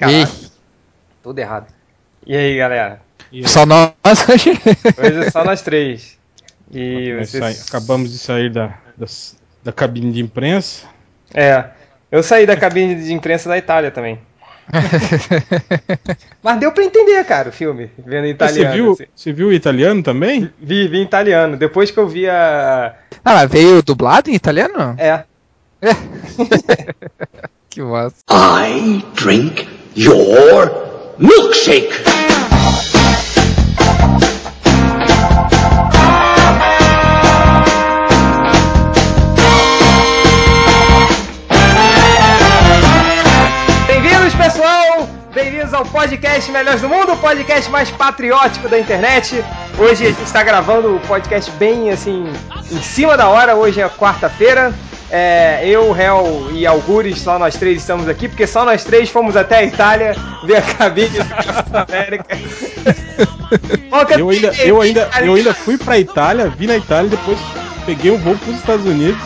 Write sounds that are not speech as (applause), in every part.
Caralho. Tudo errado. E aí, galera? E Só nós (laughs) hoje. Hoje é só nós três. E vocês... acabamos de sair da, da, da, cabine de imprensa. É, eu saí da cabine de imprensa da Itália também. (laughs) Mas deu pra entender, cara, o filme, vendo em italiano. Você viu, assim. você viu o italiano também? Vi, vi em italiano. Depois que eu vi a. Ah, mas veio dublado em italiano? É. (laughs) que massa. I drink your milkshake. Bem-vindos ao podcast Melhores do Mundo, o podcast mais patriótico da internet. Hoje a gente está gravando o podcast bem assim, em cima da hora. Hoje é quarta-feira. É, eu, Hel e Algures, só nós três estamos aqui, porque só nós três fomos até a Itália ver a cabine da América. (laughs) eu ainda, eu, ainda, eu ainda fui pra Itália, vi na Itália, depois peguei um voo para os Estados Unidos.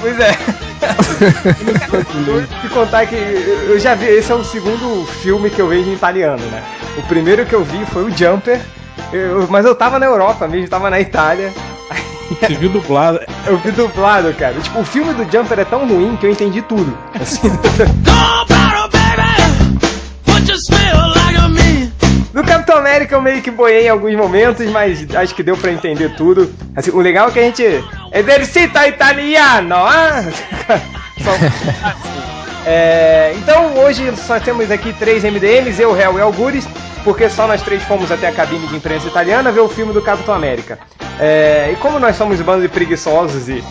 Pois é. (laughs) eu te contar que eu já vi, esse é o segundo filme que eu vejo em italiano, né? O primeiro que eu vi foi o Jumper, eu, mas eu tava na Europa mesmo, tava na Itália. Você viu dublado? Eu vi dublado, cara. Tipo, o filme do Jumper é tão ruim que eu entendi tudo. Assim. No Capitão América eu meio que boiei em alguns momentos, mas acho que deu para entender tudo. Assim, o legal é que a gente. Exercita italiano! Ah? é, então hoje só temos aqui três MDMs, eu, Réu e Algures porque só nós três fomos até a cabine de imprensa italiana ver o filme do Capitão América. É, e como nós somos bando de preguiçosos (laughs) e,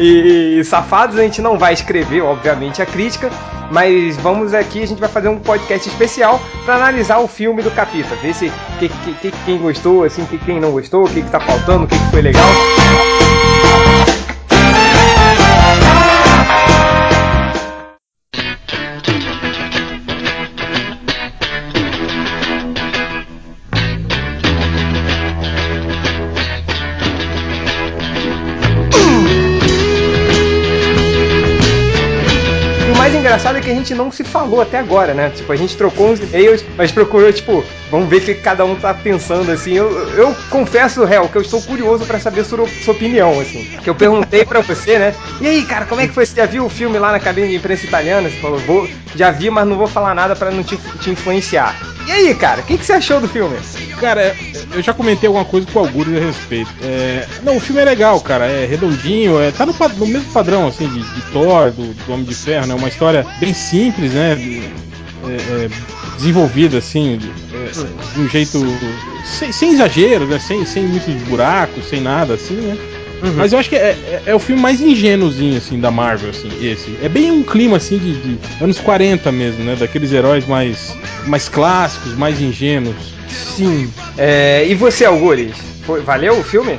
e, e, safados, a gente não vai escrever, obviamente, a crítica, mas vamos aqui, a gente vai fazer um podcast especial para analisar o filme do Capita, ver se que, que, quem gostou, assim, que, quem não gostou, o que, está faltando, o que, que foi legal. A gente não se falou até agora, né? Tipo, a gente trocou uns e-mails, mas procurou, tipo, vamos ver o que cada um tá pensando, assim. Eu, eu confesso, Réu, que eu estou curioso para saber sua, sua opinião, assim. Que eu perguntei para você, né? E aí, cara, como é que foi? Você já viu o filme lá na cabine de imprensa italiana? Você falou, vou, já vi, mas não vou falar nada para não te, te influenciar. E aí, cara, o que, que você achou do filme? Cara, eu já comentei alguma coisa com o Algures a respeito. É... Não, o filme é legal, cara. É redondinho, é... tá no, no mesmo padrão, assim, de, de Thor, do, do, Homem de Ferro, né? Uma história bem simples, né? É, é, desenvolvida, assim, é, de um jeito. Sem, sem exagero, né? Sem, sem muitos buracos, sem nada, assim, né? Uhum. Mas eu acho que é, é, é, o filme mais ingênuozinho, assim, da Marvel, assim, esse. É bem um clima, assim, de, de anos 40 mesmo, né? Daqueles heróis mais, mais clássicos, mais ingênuos. Sim. É, e você, Algures? Foi, valeu o filme?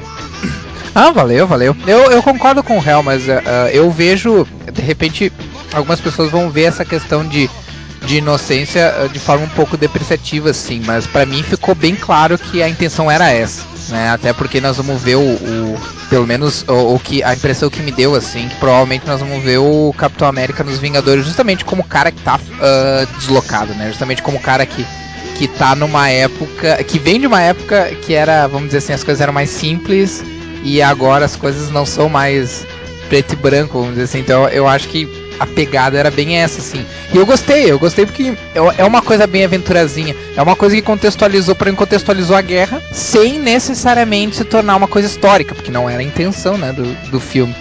Ah, valeu, valeu. Eu, eu concordo com o Hell, mas uh, eu vejo, de repente, algumas pessoas vão ver essa questão de, de inocência de forma um pouco depreciativa, assim, mas para mim ficou bem claro que a intenção era essa né? Até porque nós vamos ver o, o pelo menos o, o, que a impressão que me deu assim, que provavelmente nós vamos ver o Capitão América nos Vingadores justamente como o cara que tá uh, deslocado, né? Justamente como o cara que que tá numa época que vem de uma época que era, vamos dizer assim, as coisas eram mais simples e agora as coisas não são mais preto e branco, vamos dizer assim. Então eu acho que a pegada era bem essa, assim. E eu gostei, eu gostei porque é, é uma coisa bem aventurazinha. É uma coisa que contextualizou, para contextualizou a guerra sem necessariamente se tornar uma coisa histórica, porque não era a intenção, né, do, do filme.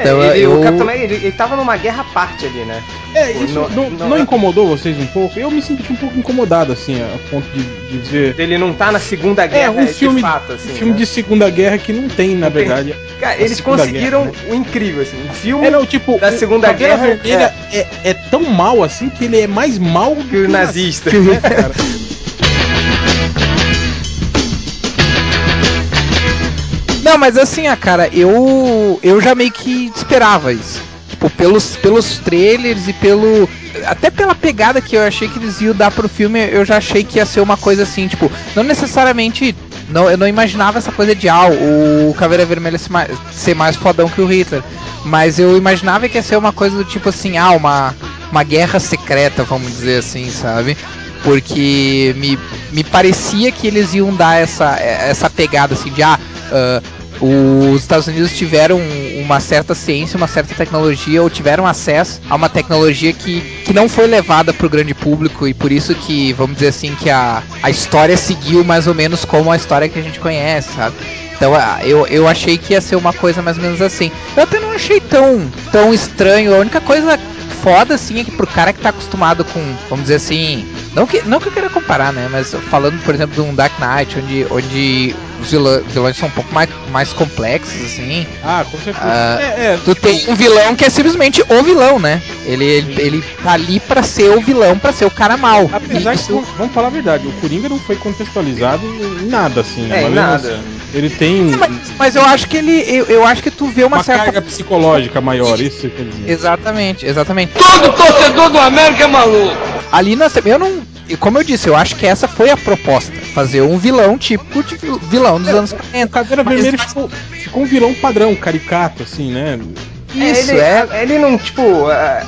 É, então, ele, eu... O Capitão América, ele, ele tava numa guerra à parte ali, né? É, isso não, não, não, não, incomodou vocês um pouco? Eu me senti um pouco incomodado, assim, a ponto de, de dizer... Ele não tá na Segunda Guerra, é, um filme, de fato, assim, um filme né? de Segunda Guerra que não tem, na verdade. Cara, eles conseguiram guerra, né? o incrível, assim, um filme é, não, tipo, da Segunda Guerra... Vermelha é... É, é... tão mal, assim, que ele é mais mal do que o nazista. né, (laughs) cara? Não, mas assim, a cara, eu eu já meio que esperava isso. Tipo, pelos, pelos trailers e pelo. Até pela pegada que eu achei que eles iam dar pro filme, eu já achei que ia ser uma coisa assim, tipo, não necessariamente. Não, eu não imaginava essa coisa de ah, o Caveira Vermelha ser mais, ser mais fodão que o Hitler. Mas eu imaginava que ia ser uma coisa do tipo assim, ah, uma uma guerra secreta, vamos dizer assim, sabe? Porque me, me parecia que eles iam dar essa, essa pegada assim de ah, uh, os Estados Unidos tiveram uma certa ciência, uma certa tecnologia, ou tiveram acesso a uma tecnologia que, que não foi levada para o grande público e por isso que, vamos dizer assim, que a, a história seguiu mais ou menos como a história que a gente conhece, sabe? Então eu, eu achei que ia ser uma coisa mais ou menos assim. Eu até não achei tão, tão estranho. A única coisa foda, assim, é que pro cara que tá acostumado com, vamos dizer assim, não que, não que eu queira comparar, né? Mas falando, por exemplo, de um Dark Knight, onde, onde os vilões são um pouco mais, mais complexos, assim. Ah, com certeza. Uh, é, é, tu tipo... tem um vilão que é simplesmente o vilão, né? Ele, ele, ele tá ali pra ser o vilão, pra ser o cara mal. Apesar Isso... que, vamos falar a verdade, o Coringa não foi contextualizado em nada, assim, né? É, em nada. Assim, ele tem. Mas, mas, eu acho que ele. Eu, eu acho que tu vê uma, uma certa. carga psicológica maior, isso quer dizer. Exatamente, exatamente. Todo torcedor do América é maluco! Ali nós. Eu não. Como eu disse, eu acho que essa foi a proposta. Fazer um vilão tipo de vilão dos é, anos 40. O Caveira mas... Vermelha ficou, ficou um vilão padrão, caricato, assim, né? Isso, ele, é. Ele não, tipo,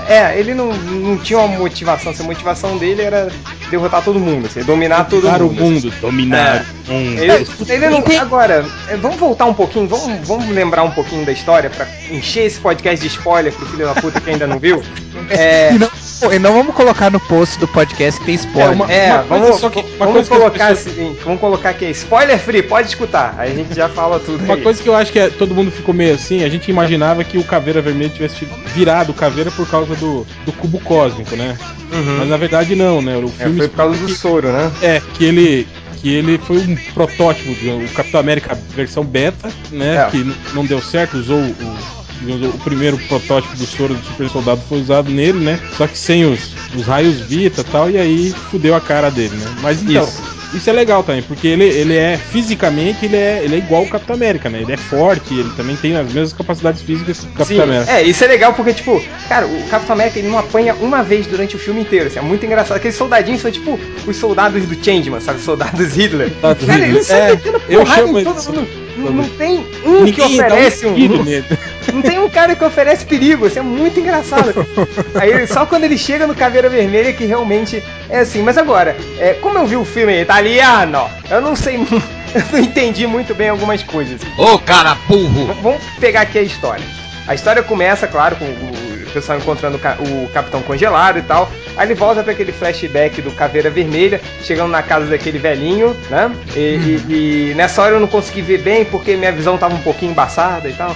é, ele não, não tinha uma motivação. A motivação dele era derrotar todo mundo, assim, dominar todo mundo. o mundo, assim. dominar é. o mundo. Ele, ele não, agora, é, vamos voltar um pouquinho, vamos, vamos lembrar um pouquinho da história pra encher esse podcast de spoiler pro filho da puta que ainda não viu. É... E, não, e não vamos colocar no post do podcast que tem spoiler. É, uma, é uma vamos, que, vamos colocar pessoas... assim, vamos colocar aqui, spoiler free, pode escutar, aí a gente já fala tudo. Uma aí. coisa que eu acho que é, todo mundo ficou meio assim, a gente imaginava que o Caveira Vermelho tivesse virado Caveira por causa do, do cubo cósmico, né? Uhum. Mas na verdade não, né? O filme é, foi por causa do soro, né? É, que ele que ele foi um protótipo de o Capitão América versão beta, né? É. Que não deu certo, usou o o primeiro protótipo do soro do super soldado foi usado nele, né? Só que sem os, os raios Vita e tal, e aí fudeu a cara dele, né? Mas então, Isso. Isso é legal também, porque ele, ele é fisicamente ele é, ele é igual o Capitão América, né? Ele é forte, ele também tem as mesmas capacidades físicas do Capitão Sim, América. É, isso é legal porque, tipo, cara, o Capitão América ele não apanha uma vez durante o filme inteiro. Assim, é muito engraçado. Aqueles soldadinhos são tipo os soldados do Changeman, sabe? Soldados Hitler. Soldados cara, eles é, eu chamo todo mundo. Não, não, tem um Ninguém que oferece um. um (laughs) não tem um cara que oferece perigo, isso é muito engraçado. (laughs) Aí só quando ele chega no Caveira Vermelha que realmente é assim. Mas agora, é, como eu vi o filme italiano, eu não sei. (laughs) Eu não entendi muito bem algumas coisas. Ô cara burro! Vamos pegar aqui a história. A história começa, claro, com o pessoal encontrando o capitão congelado e tal. Aí ele volta para aquele flashback do Caveira Vermelha, chegando na casa daquele velhinho, né? E, e, e, nessa hora eu não consegui ver bem porque minha visão tava um pouquinho embaçada e tal.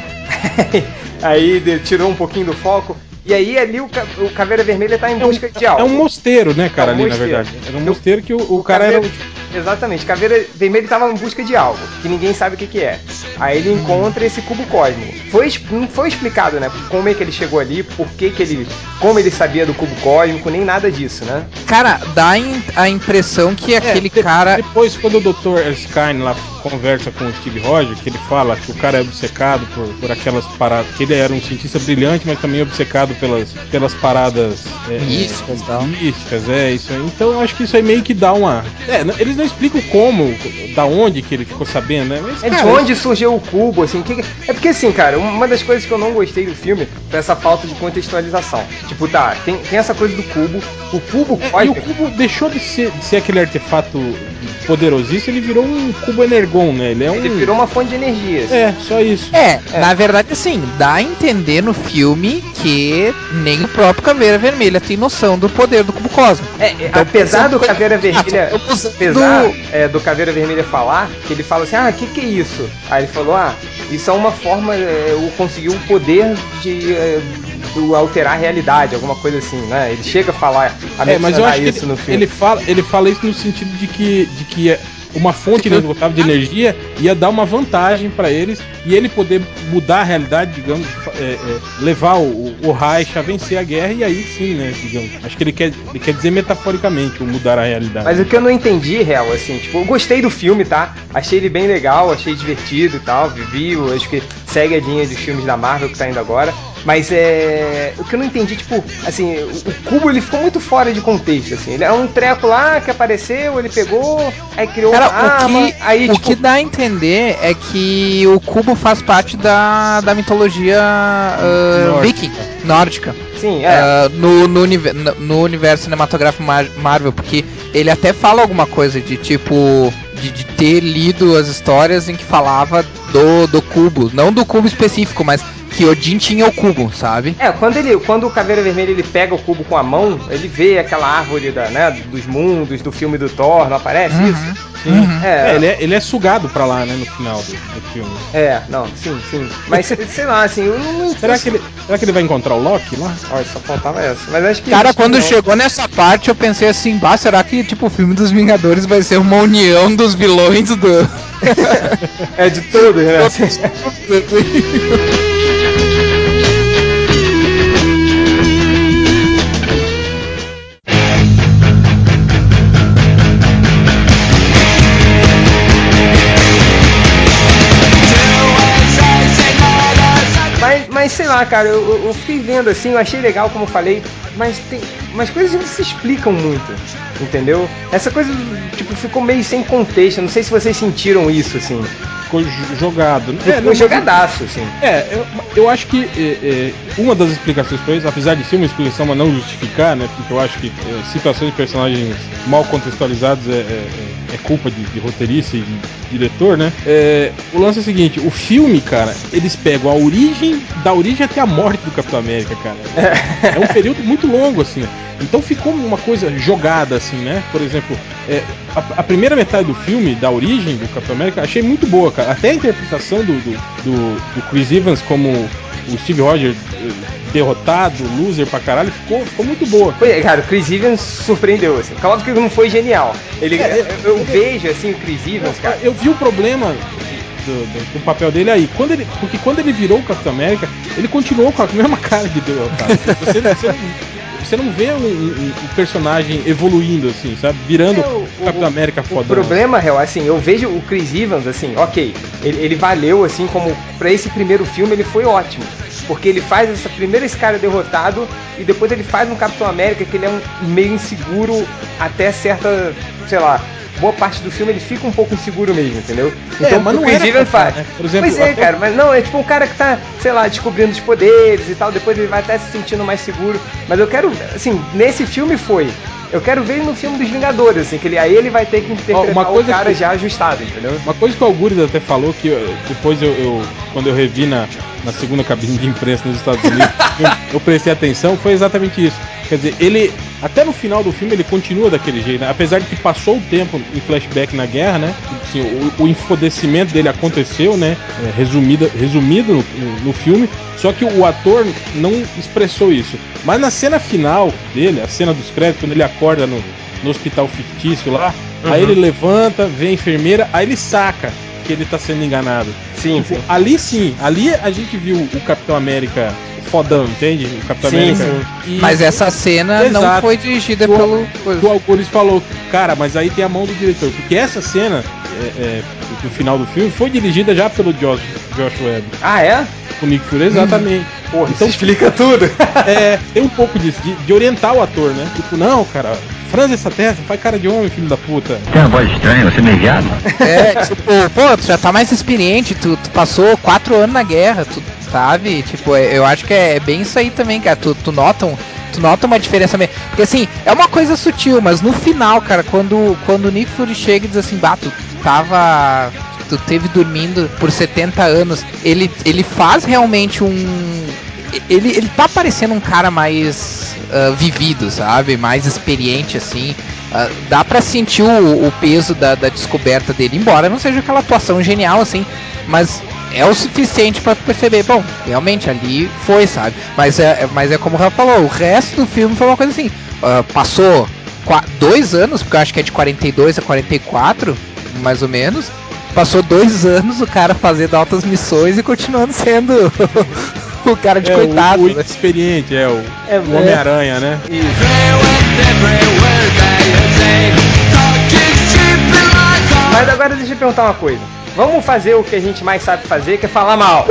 (laughs) Aí tirou um pouquinho do foco. E aí ali o, o Caveira Vermelha tá em busca é um, de algo. É um mosteiro, né, cara, é um ali mosteiro. na verdade. Era um mosteiro que o, o cara Caveira... era Exatamente, Caveira Vermelha estava em busca de algo, que ninguém sabe o que, que é. Aí ele encontra esse cubo cósmico. Foi, não foi explicado, né? Como é que ele chegou ali, por que, que ele. Como ele sabia do cubo cósmico, nem nada disso, né? Cara, dá a impressão que é, aquele de, cara. Depois, quando o Dr. Erskine lá conversa com o Steve Rogers, que ele fala que o cara é obcecado por, por aquelas paradas. Que ele era um cientista brilhante, mas também obcecado pelas, pelas paradas é, místicas, é, místicas, é isso aí. Então eu acho que isso aí meio que dá uma. É, eles não explicam como, da onde que ele ficou sabendo, né? Mas, é cara, de onde isso... surgiu o cubo, assim. Que... É porque assim, cara, uma das coisas que eu não gostei do filme foi essa falta de contextualização. Tipo, tá, tem, tem essa coisa do cubo, o cubo é, E o cubo deixou de ser, de ser aquele artefato poderosíssimo, ele virou um cubo energon, né? Ele, é um... ele virou uma fonte de energia. Assim. É, só isso. É, é, na verdade, assim, dá a entender no filme que nem o próprio Caveira Vermelha tem noção do poder do cubo cósmico. É, então, apesar do Caveira Vermelha. Ah, apesar do... É, do Caveira Vermelha falar, que ele fala assim, ah, o que, que é isso? Aí ele falou, ah, isso é uma forma, é, eu consegui o poder de. É, do alterar a realidade, alguma coisa assim, né? Ele chega a falar, a é, mas eu acho isso que ele, no filme. Ele fala, ele fala isso no sentido de que, de que é uma fonte inesgotável de energia ia dar uma vantagem para eles e ele poder mudar a realidade, digamos, é, é, levar o, o Reich a vencer a guerra e aí sim, né, digamos. Acho que ele quer, ele quer dizer metaforicamente o mudar a realidade. Mas o que eu não entendi, real, assim, tipo, eu gostei do filme, tá? Achei ele bem legal, achei divertido e tal, vivi, acho que segue a linha dos filmes da Marvel que tá indo agora. Mas é. O que eu não entendi, tipo, assim, o, cubo ele ficou muito fora de contexto, assim. Ele é um treco lá que apareceu, ele pegou, aí criou Cara, uma arma, o que, aí, o tipo... que dá a entender é que o cubo faz parte da, da mitologia uh, viking. Nórdica. Sim, é. Ah, no, no- no universo cinematográfico Mar- Marvel, porque ele até fala alguma coisa de tipo. De, de ter lido as histórias em que falava do, do cubo. Não do cubo específico, mas que Odin tinha o cubo, sabe? É, quando, ele, quando o Caveira Vermelha ele pega o cubo com a mão, ele vê aquela árvore da, né, dos mundos, do filme do Thor, não aparece isso? Uhum. É, É, ele é, ele é sugado pra lá, né, no final do, do filme. é, não, sim, sim. Mas (laughs) sei lá, assim, eu não. Será que, ele, será que ele vai encontrar o Loki lá? Olha, só faltava essa. Mas acho que. Cara, quando não. chegou nessa parte, eu pensei assim, bah, será que tipo o filme dos Vingadores vai ser uma união dos vilões do. (laughs) É de todos, né? (laughs) lá, cara, eu, eu- fiquei vendo assim, eu achei legal, como eu falei, mas tem umas coisas não se explicam muito, entendeu? Essa coisa, tipo, ficou meio sem contexto, não sei se vocês sentiram isso, assim. Ficou jo- jogado. Ficou não, mas- jogadaço, assim. É, eu, eu acho que é, é, uma das explicações pra isso, apesar de ser uma explicação, mas não justificar, né? Porque eu acho que é, situações de personagens mal contextualizados é, é- é- é culpa de, de roteirista e de diretor, né? É, o lance é o seguinte: o filme, cara, eles pegam a origem, da origem até a morte do Capitão América, cara. (laughs) É um período muito longo, assim? Então ficou uma coisa jogada, assim, né? Por exemplo, é, a, a primeira metade do filme, da origem do Capitão América, achei muito boa, cara. Até a interpretação do, do, do- do Chris Evans como o Steve Rogers eh, derrotado, loser pra caralho, ficou, ficou muito boa. Foi, cara, o Chris Evans surpreendeu, assim. Claro que não foi genial. Ele, É, eu, eu vejo, assim, o Chris Evans, cara. Eu vi o problema do, do- do papel dele aí. Quando ele, porque quando ele virou o Capitão América, ele continuou com a mesma cara de derrotado. (laughs) Você, você você não vê um, personagem evoluindo assim, sabe? Virando É, o- o Capitão América O fodão. problema, real, assim, eu vejo o Chris Evans, assim, ok, ele, ele valeu, assim, como pra esse primeiro filme ele foi ótimo. Porque ele faz essa primeira esse cara derrotado e depois ele faz um Capitão América que ele é um meio inseguro até certa, sei lá, boa parte do filme ele fica um pouco inseguro mesmo, entendeu? É, mas o não Chris Evans faz. né? Por exemplo, pois é, até- cara, mas não, é tipo um cara que tá, sei lá, descobrindo os poderes e tal, depois ele vai até se sentindo mais seguro. Mas eu quero, assim, nesse filme foi. Eu quero ver ele no filme dos Vingadores, assim, que ele, aí ele vai ter que interpretar uma coisa o cara que- já ajustado, entendeu? Uma coisa que o Algures até falou, que eu- depois eu, eu- quando eu revi na, na segunda cabine de imprensa nos Estados Unidos, eu, (laughs) eu prestei atenção, foi exatamente isso. Quer dizer, ele, até no final do filme, ele continua daquele jeito, né? apesar de que passou o tempo em flashback na guerra, né? Assim, o, o enfodecimento dele aconteceu, né? É, resumido resumido no, no- no filme, só que o ator não expressou isso. Mas na cena final dele, a cena dos créditos, quando ele acorda no, no hospital fictício lá, aí ele levanta, vê a enfermeira, aí ele saca que ele tá sendo enganado. Sim, Tipo, sim. ali sim, ali a gente viu o Capitão América fodão, entende? O Capitão Sim, América. sim. E Mas essa cena não Exato. foi dirigida o, pelo. o Algures falou, cara, mas aí tem a mão do diretor, porque essa cena é, é, do final do filme foi dirigida já pelo Josh, Josh Webb, Ah, é? o Nick Fury, exatamente. Porra, Então- isso explica tudo. (laughs) É, tem um pouco disso, de, de orientar o ator, né? Tipo, não, cara, franze essa testa, faz cara de homem, filho da puta. Tem uma voz estranha, você é meio viado? É, tipo, pô, tu já tá mais experiente, tu, tu passou quatro anos na guerra, tu sabe? Tipo, é- eu acho que é bem isso aí também, cara. Tu, tu nota um. Tu nota uma diferença mesmo. Porque assim, é uma coisa sutil, mas no final, cara, quando, quando o Nick Fury chega e diz assim, bah, tu tava. Tu teve dormindo por 70 anos, ele, ele faz realmente um. Ele, ele tá parecendo um cara mais ah, vivido, sabe? Mais experiente, assim. Ah, dá pra sentir o, o peso da, da descoberta dele, embora não seja aquela atuação genial, assim, mas é o suficiente tu perceber, bom, realmente ali foi, sabe? Mas é, é- mas é como o Rafa falou, o resto do filme foi uma coisa assim, ah, passou dois anos, porque eu acho que é de 42 a 44, mais ou menos, passou dois anos o cara fazendo altas missões e continuando sendo (laughs) (laughs) o cara de é, coitado, o, o né? experiente, é o, É, o Homem-Aranha, né? Mas agora deixa eu perguntar uma coisa. Vamos fazer o que a gente mais sabe fazer, que é falar mal.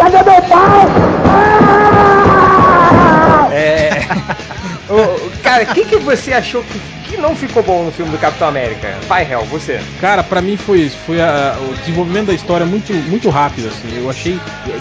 É. (laughs) Ô, cara, o que, que você achou que que não ficou bom no filme do Capitão América? Pai Hell, você. Cara, pra mim foi isso. Foi a- o desenvolvimento da história muito, muito rápido, assim. Eu achei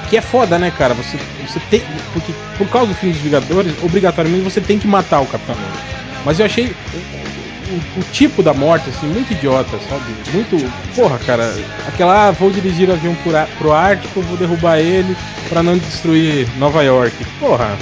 que é foda, né, cara? Você, você tem. Porque por causa do filme dos Vingadores, obrigatoriamente você tem que matar o Capitão América. Mas eu achei o, o- tipo da morte, assim, muito idiota, sabe? Muito. Porra, cara. Aquela, ah, vou dirigir o avião pro, pro Ártico, vou derrubar ele pra não destruir Nova York. Porra.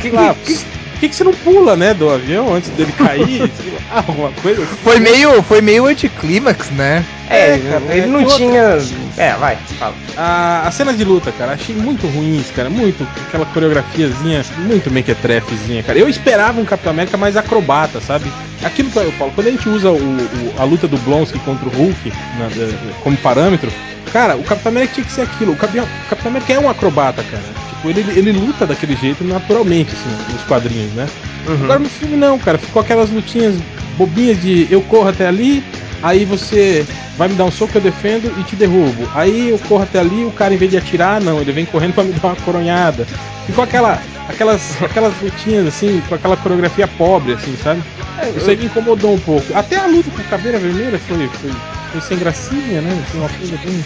Sei (laughs) lá, que, por que, que você não pula, né, do avião antes dele cair? (laughs) Sei lá, alguma coisa assim. Foi meio, foi meio anticlímax, né? É, É, cara, ele é não outra- tinha. É, vai, fala. A, as cenas de luta, cara, achei muito ruins, cara. Muito. Aquela coreografiazinha, muito mequetrefezinha, cara. Eu esperava um Capitão América mais acrobata, sabe? Aquilo que eu falo, quando a gente usa o, o- a luta do Blonsky contra o Hulk na- da- como parâmetro, cara, o Capitão América tinha que ser aquilo. O Capitão, o Capitão América é um acrobata, cara. Tipo, ele, ele luta daquele jeito naturalmente, assim, nos quadrinhos, né? Uhum. Agora no filme não, cara. Ficou aquelas lutinhas bobinhas de eu corro até ali, aí você vai me dar um soco, eu defendo e te derrubo. Aí eu corro até ali, o cara em vez de atirar, não, ele vem correndo pra me (laughs) dar uma coronhada. Ficou aquela, aquelas, aquelas lutinhas assim, com aquela coreografia pobre, assim, sabe? Isso aí me incomodou um pouco. Até a luta com Caveira Vermelha foi, foi, foi sem gracinha, né? Foi uma coisa bem.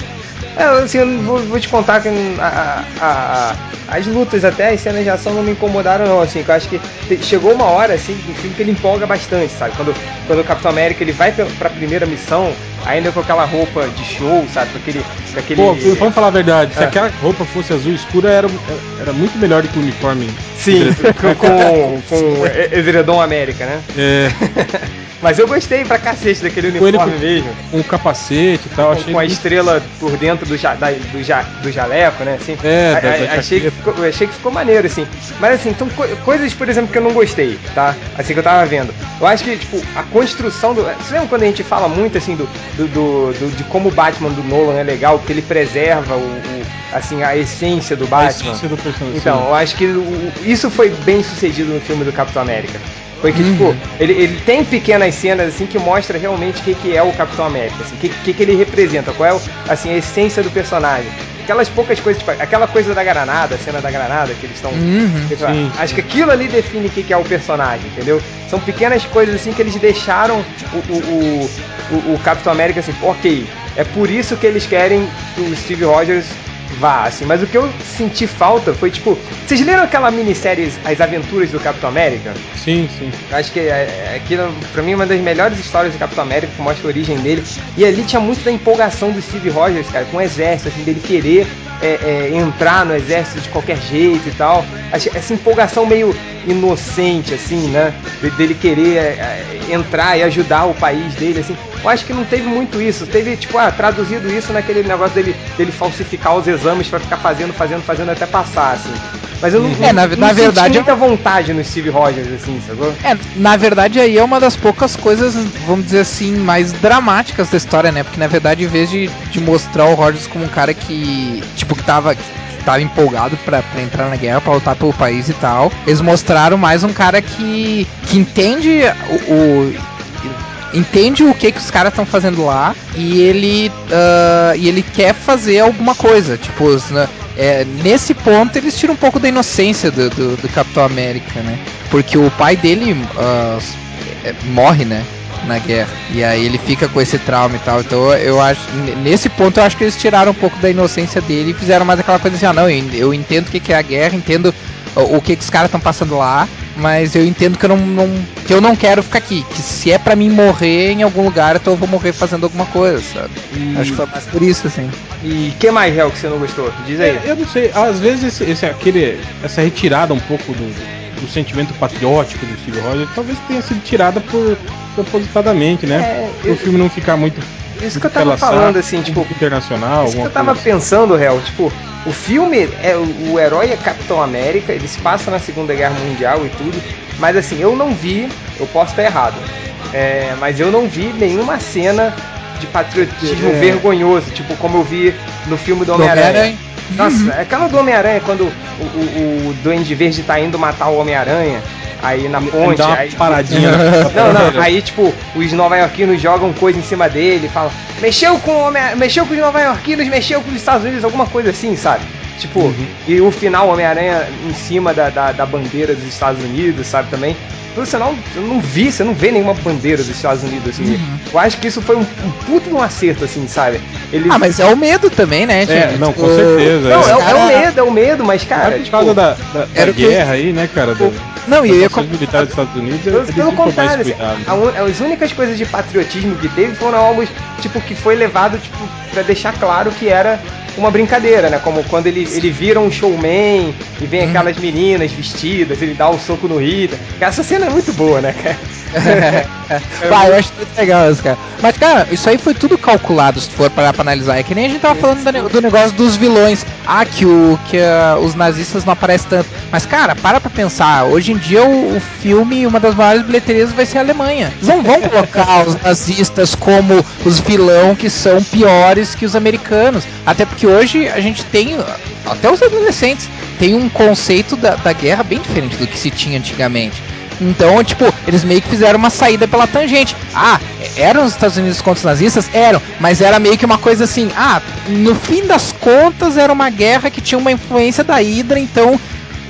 É, assim, eu vou, vou te contar que a- a- a- as lutas até, as cenas de ação não me incomodaram não, assim, que eu acho que chegou uma hora, assim, filme que ele empolga bastante, sabe? Quando, quando o Capitão América, ele vai pra, pra primeira missão, ainda com aquela roupa de show, sabe? Com aquele... Com aquele Pô, vamos falar a verdade, se É. aquela roupa fosse azul escura, era, era muito melhor do que o uniforme. Sim, (laughs) com, com, com Edredom América, né? É, (laughs) Mas eu gostei pra cacete daquele Com ele uniforme com- mesmo. com o capacete e tal, Com, achei com a estrela por dentro do, ja, da- do, ja, do jaleco, né? Assim, É, A- da- a- da achei, que ficou, eu achei que ficou maneiro, assim. Mas assim, são co- coisas, por exemplo, que eu não gostei, tá? Assim que eu tava vendo. Eu acho que, tipo, a construção do. Você lembra quando a gente fala muito assim do, do, do- do- de como o Batman do Nolan é legal, porque ele preserva o, o- assim, a essência do a Batman? essência do personagem. Então, eu acho que o- isso foi bem sucedido no filme do Capitão América. Foi que, tipo, ele, ele tem pequenas cenas, assim, que mostra realmente o que, que é o Capitão América, assim, o que, que, que ele representa, qual é, assim, a essência do personagem. Aquelas poucas coisas, tipo, aquela coisa da granada, a cena da granada, que eles estão... Uhum, sim. acho que aquilo ali define o que, que é o personagem, entendeu? São pequenas coisas, assim, que eles deixaram o, o, o, o- o Capitão América, assim, ok, é por isso que eles querem que o Steve Rogers vá, assim. Mas o que eu senti falta foi, tipo... Vocês leram aquela minissérie As Aventuras do Capitão América? Sim, sim. Acho que é, é, aquilo, pra mim, é uma das melhores histórias do Capitão América, que mostra a origem dele. E ali tinha muito da empolgação do Steve Rogers, cara, com o exército, assim, dele querer é, é, entrar no exército de qualquer jeito e tal. Essa empolgação meio inocente, assim, né? De- Dele querer é, é, entrar e ajudar o país dele, assim. Eu acho que não teve muito isso. Teve, tipo, ah, traduzido isso naquele negócio dele, dele falsificar os exames pra ficar fazendo, fazendo, fazendo até passar, assim. Mas eu não, É, na- não, na não verdade, muita vontade no Steve Rogers, assim, sacou? É, na verdade aí é uma das poucas coisas, vamos dizer assim, mais dramáticas da história, né? Porque na verdade, em vez de, de mostrar o Rogers como um cara que, tipo, que tava, tava empolgado pra entrar na guerra, pra lutar pelo país e tal, eles mostraram mais um cara que, que entende o, o- entende o que que os caras estão fazendo lá e ele ah, e ele quer fazer alguma coisa tipo né, é, nesse ponto eles tiram um pouco da inocência do, do, do Capitão América né porque o pai dele é, morre né na guerra e aí ele fica com esse trauma e tal então eu acho nesse ponto eu acho que eles tiraram um pouco da inocência dele e fizeram mais aquela coisa assim ah não eu, eu entendo o que que é a guerra entendo o, o que que os caras estão passando lá mas eu entendo que eu não, não- que eu não quero ficar aqui. Que se é pra mim morrer em algum lugar, então eu vou morrer fazendo alguma coisa, sabe? E, Acho que foi mais por isso, assim. e que mais, Hel, que você não gostou? Diz aí. É, eu não sei, às vezes esse, esse- aquele, essa retirada um pouco do, do sentimento patriótico do Steve Rogers talvez tenha sido tirada por propositadamente, né? É, eu- o filme não ficar muito Isso que eu tava falando, assim, tipo, internacional, Isso que eu tava coisa. pensando, Real, tipo, o filme, é o, o herói é Capitão América, ele se passa na Segunda Guerra Mundial e tudo, mas assim, eu não vi, eu posso estar errado, é, mas eu não vi nenhuma cena de patriotismo É. vergonhoso, tipo como eu vi no filme do Do Homem-Aranha. Nossa, aquela do Homem-Aranha, quando o, o, o Duende Verde tá indo matar o Homem-Aranha, aí na ponte, Dá uma aí, paradinha. (laughs) não, não, aí tipo, os nova-iorquinos jogam coisa em cima dele, falam, mexeu com o homem, mexeu com os nova-iorquinos, mexeu com os Estados Unidos, alguma coisa assim, sabe? Tipo, Uhum. e o final Homem-Aranha em cima da, da, da bandeira dos Estados Unidos, sabe, também. Você não, eu não vi, você não vê nenhuma bandeira dos Estados Unidos, assim. Uhum. Eu acho que isso foi um, um puto de um acerto, assim, sabe? Eles... Ah, mas é o medo também, né, É, gente? não, com Tipo, certeza. Não, é, é. o- é medo, é o medo, mas, cara, Mas por tipo, causa da, da, da era o que guerra aí, né, cara? Da, Não, e eu ia militares dos Estados Unidos, Pelo, pelo contrário, assim, a as únicas coisas de patriotismo que teve foram algo tipo que foi levado tipo para deixar claro que era uma brincadeira, né? Como quando ele, ele vira um showman e vem aquelas meninas vestidas, ele dá um soco no Rita. Essa cena é muito boa, né, cara? (laughs) Pá, eu acho muito legal isso, cara. Mas, cara, isso aí foi tudo calculado, se for parar pra analisar. É que nem a gente tava falando do, ne- do negócio dos vilões. Ah, que, o, que ah, os nazistas não aparecem tanto. Mas, cara, para pra pensar. Hoje em dia, o, o filme, uma das maiores bilheterias vai ser a Alemanha. Eles não vão colocar os nazistas como os vilão que são piores que os americanos. Até porque hoje a gente tem, até os adolescentes, tem um conceito da, da guerra bem diferente do que se tinha antigamente. Então, tipo, eles meio que fizeram uma saída pela tangente. Ah, eram os Estados Unidos contra os nazistas? Eram, mas era meio que uma coisa assim. Ah, no fim das contas era uma guerra que tinha uma influência da Hydra, então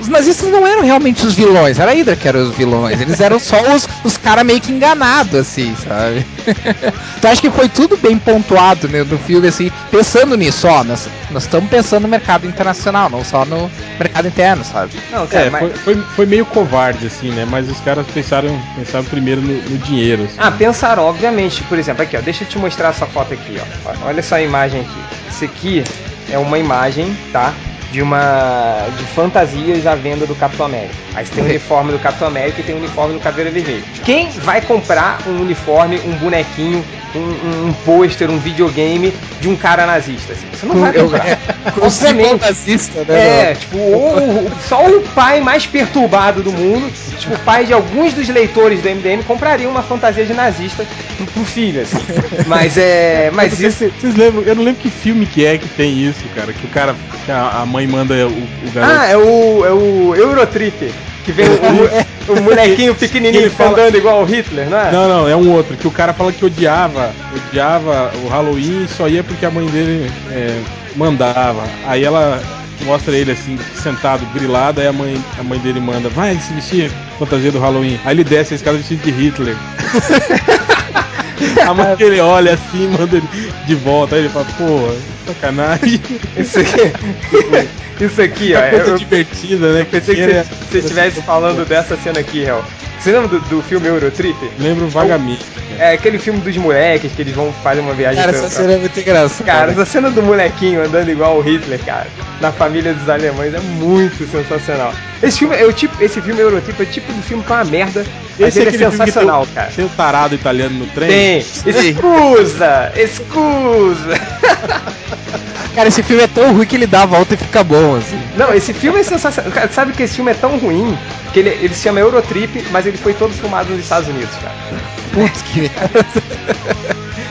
os nazistas não eram realmente os vilões, era a Hydra que eram os vilões. Eles eram só os, os caras meio que enganados, assim, sabe? (laughs) então acho que foi tudo bem pontuado né, no filme, assim, pensando nisso, ó, nós nós estamos pensando no mercado internacional, não só no mercado interno, sabe? Não, cara, É, mas... foi, foi, foi meio covarde, assim, né? Mas os caras pensaram, pensaram primeiro no, no dinheiro. assim. Ah, pensaram, obviamente. Por exemplo, aqui, ó, deixa eu te mostrar essa foto aqui, ó. Olha essa imagem aqui. Isso aqui é uma imagem, tá? De uma. de fantasias à venda do Capitão América. Aí você tem o uniforme do Capitão América e tem o uniforme do Caveira Vermelha. Quem vai comprar um uniforme, um bonequinho, um, um, um pôster, um videogame de um cara nazista? Assim? Você não vai comprar. (laughs) Com os Obviamente. nazista, né? É, tipo, o- o- só o pai mais perturbado do mundo, tipo, o pai de alguns dos leitores do MDM compraria uma fantasia de nazista pro, filho, assim. Mas é. (laughs) Mas Vocês- isso. Vocês lembram? Eu não lembro que filme que é que tem isso, cara. Que o cara. a, a mãe manda o, o garoto. Ah, é o. é o Eurotrip. Que vem o, o, o molequinho (laughs) pequenininho Ele fala- andando igual o Hitler, não é? Não, não, é um outro. Que o cara fala que odiava, odiava o Halloween e só ia porque a mãe dele é, mandava. Aí ela mostra ele assim, sentado, grilado, aí a mãe, a mãe dele manda, vai se vestir fantasia do Halloween. Aí ele desce esse cara vestido de Hitler. (laughs) (laughs) a mãe dele olha assim, manda ele de volta. Aí ele fala, pô, sacanagem. (laughs) Isso aqui. Isso aqui, ó. Uma coisa Eu, divertida, né? pensei que era- você você estivesse falando dessa cena aqui, Hel. Você lembra do, do filme Eurotrip? Lembro vagamente. É aquele filme dos moleques que eles vão fazer uma viagem Cara, essa cena é muito engraçada. Cara, essa cena do molequinho andando igual o Hitler, cara, na família dos alemães é muito sensacional. Esse filme é o tipo, esse filme Eurotipo é tipo de filme que é uma merda, Esse é que sensacional, tem, cara. Tem o tarado italiano no trem? Tem. Escusa! Escusa! (laughs) Cara, esse filme é tão ruim que ele dá a volta e fica bom, assim. Não, esse filme é sensacional. Cara, sabe que esse filme é tão ruim que ele, ele se chama Eurotrip, mas ele foi todo filmado nos Estados Unidos, cara. (laughs) Putz, que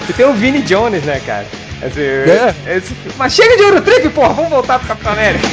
E tem o Vinnie Jones, né, cara? Esse, É. esse- mas chega de Eurotrip, porra! Vamos voltar pro Capitão América.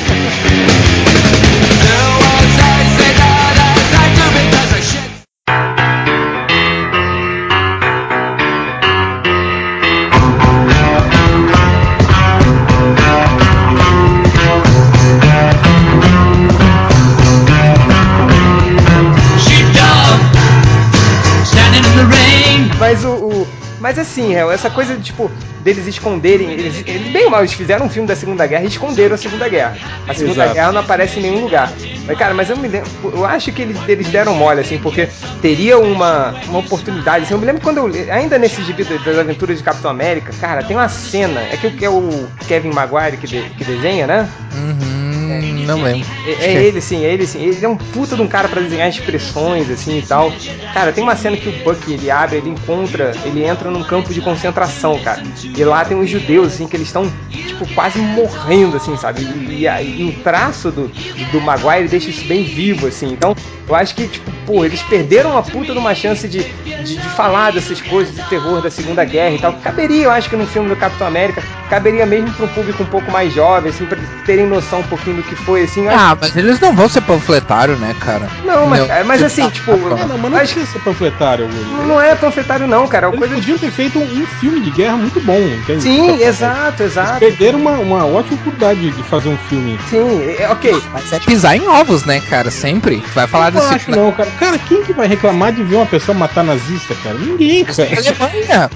Mas assim, essa coisa de, tipo, deles esconderem. Eles, eles bem mal, eles fizeram um filme da Segunda Guerra e esconderam a Segunda Guerra. A Segunda Exato. Guerra não aparece em nenhum lugar. Mas, cara, mas eu me lembro. Eu acho que eles, eles deram mole, assim, porque teria uma, uma oportunidade. Assim, eu me lembro quando eu. Ainda nesse gibi das das aventuras de Capitão América, cara, tem uma cena. É que, que é o Kevin Maguire que, de- que desenha, né? Uhum, não lembro. É, é ele sim, é ele sim. Ele é um puta de um cara pra desenhar expressões assim e tal. Cara, tem uma cena que o Buck ele abre, ele encontra, ele entra num campo de concentração, cara. E lá tem uns judeus assim que eles estão tipo quase morrendo assim, sabe? E, e e o traço do, do Maguire deixa isso bem vivo assim. Então, eu acho que tipo pô, eles perderam uma puta de uma chance de, de, de falar dessas coisas de terror da Segunda Guerra e tal. Caberia, eu acho que no filme do Capitão América, caberia mesmo para um público um pouco mais jovem, assim, pra terem noção um pouquinho do que foi, assim. eu acho- Ah, mas eles não vão ser panfletário, né, cara? não, mas, Não. mas assim, tipo, Ah, não, mas não acho que precisa ser panfletário, não é panfletário não, cara, é uma Eles coisa de... podiam ter feito um, filme de guerra muito bom, entende? Sim, exato, Eles exato. perderam uma, uma ótima oportunidade de fazer um filme. Sim, é, ok. Mas é pisar em ovos, né, cara? Sempre. Vai falar não desse. acho não, cara. Cara, quem que vai reclamar de ver uma pessoa matar nazista, cara? Ninguém, cara. Alemanha.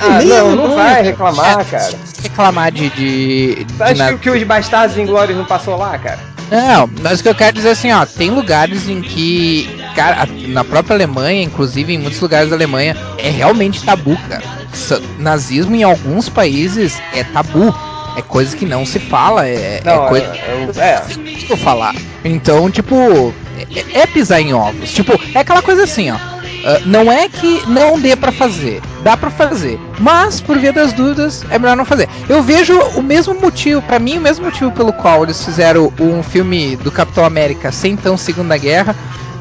Ah, não, não vai reclamar, cara. Reclamar de. de, de Acho na- que, os Bastardos Inglórios não passou lá, cara? Não, mas o que eu quero dizer é assim, ó, tem lugares em que, cara, na própria Alemanha, inclusive em muitos lugares da Alemanha, é realmente tabu, cara. Nazismo em alguns países é tabu. É coisa que não se fala, é, Não, é coisa é, é, é. que eu falar. Então, tipo, é, é pisar em ovos. Tipo, é aquela coisa assim, ó. Ah, não é que não dê pra fazer, dá pra fazer, mas por via das dúvidas é melhor não fazer. Eu vejo o mesmo motivo, pra mim o mesmo motivo pelo qual eles fizeram um filme do Capitão América sem tão Segunda Guerra,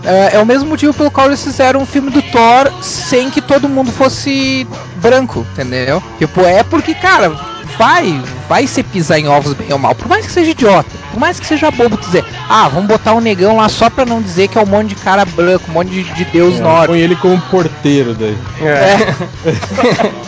ah, é o mesmo motivo pelo qual eles fizeram um filme do Thor sem que todo mundo fosse branco, entendeu? Tipo, é porque, cara, vai, vai ser pisar em ovos bem ou mal, por mais que seja idiota, por mais que seja bobo dizer, ah, vamos botar um negão lá só pra não dizer que é um monte de cara branco, um monte de, de deus É, nórdico. põe ele como porteiro daí. (laughs)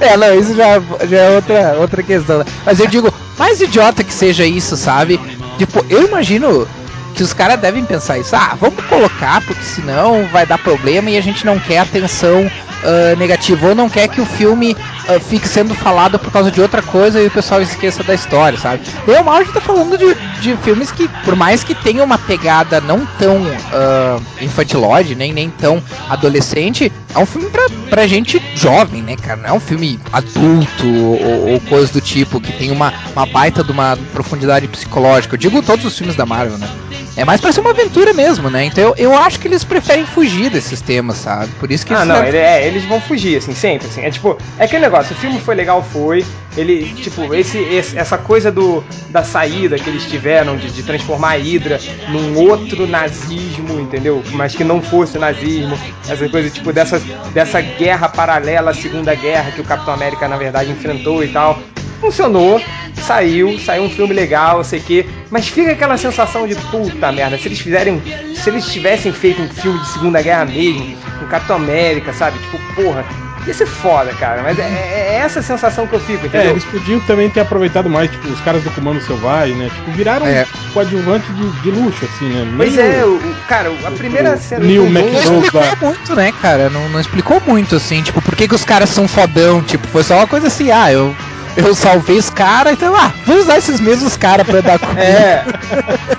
É, não, isso já, já é outra, outra questão. né? Mas eu digo, mais idiota que seja isso, sabe? Tipo, eu imagino que os caras devem pensar isso. Ah, vamos colocar, porque senão vai dar problema e a gente não quer atenção ah, negativa. Ou não quer que o filme ah, fique sendo falado por causa de outra coisa e o pessoal esqueça da história, sabe? Eu mal a gente tá falando de, de filmes que, por mais que tenham uma pegada não tão ah, infantilóide, nem, nem tão adolescente, é um filme pra, pra gente jovem, né, cara? Não é um filme adulto ou, ou coisa do tipo, que tem uma, uma baita de uma profundidade psicológica. Eu digo todos os filmes da Marvel, né? É mais pra ser uma aventura mesmo, né? Então eu, eu acho que eles preferem fugir desses temas, sabe? Por isso que Ah, eles não, fizeram- ele, é, eles vão fugir, assim, sempre, assim. É tipo, é aquele negócio, o filme foi legal, foi. Ele, tipo, esse, esse- essa coisa do, da saída que eles tiveram de, de transformar a Hydra num outro nazismo, entendeu? Mas que não fosse nazismo. Essa coisa, tipo, dessa, dessa guerra paralela à Segunda Guerra que o Capitão América, na verdade, enfrentou e tal. Funcionou, saiu, saiu um filme legal, sei que, mas fica aquela sensação de puta merda, se eles fizerem, se eles tivessem feito um filme de Segunda Guerra mesmo, com Capitão América, sabe? Tipo, porra, ia ser foda, cara, mas é, é- é essa sensação que eu fico, É, entendeu? eles podiam também ter aproveitado mais, tipo, os caras do Comando Selvagem, né? Tipo, viraram É. um coadjuvante de, de luxo, assim, né? Pois Meio- é, o, o- cara, a primeira cena Neil Não explicou Opa. muito, né, cara? Não, não explicou muito, assim, tipo, por que, que os caras são fodão? Tipo, foi só uma coisa assim, ah, eu, eu salvei os caras, então, ah, vou usar esses mesmos caras pra dar comida. É,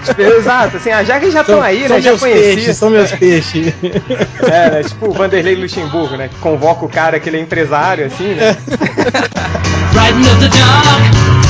tipo, exato, assim, ah, já que já estão aí, são né, já peixes, são meus (laughs) peixes. É, né, tipo o Vanderlei Luxemburgo, né, que convoca o cara que ele é empresário, assim, né? The dark.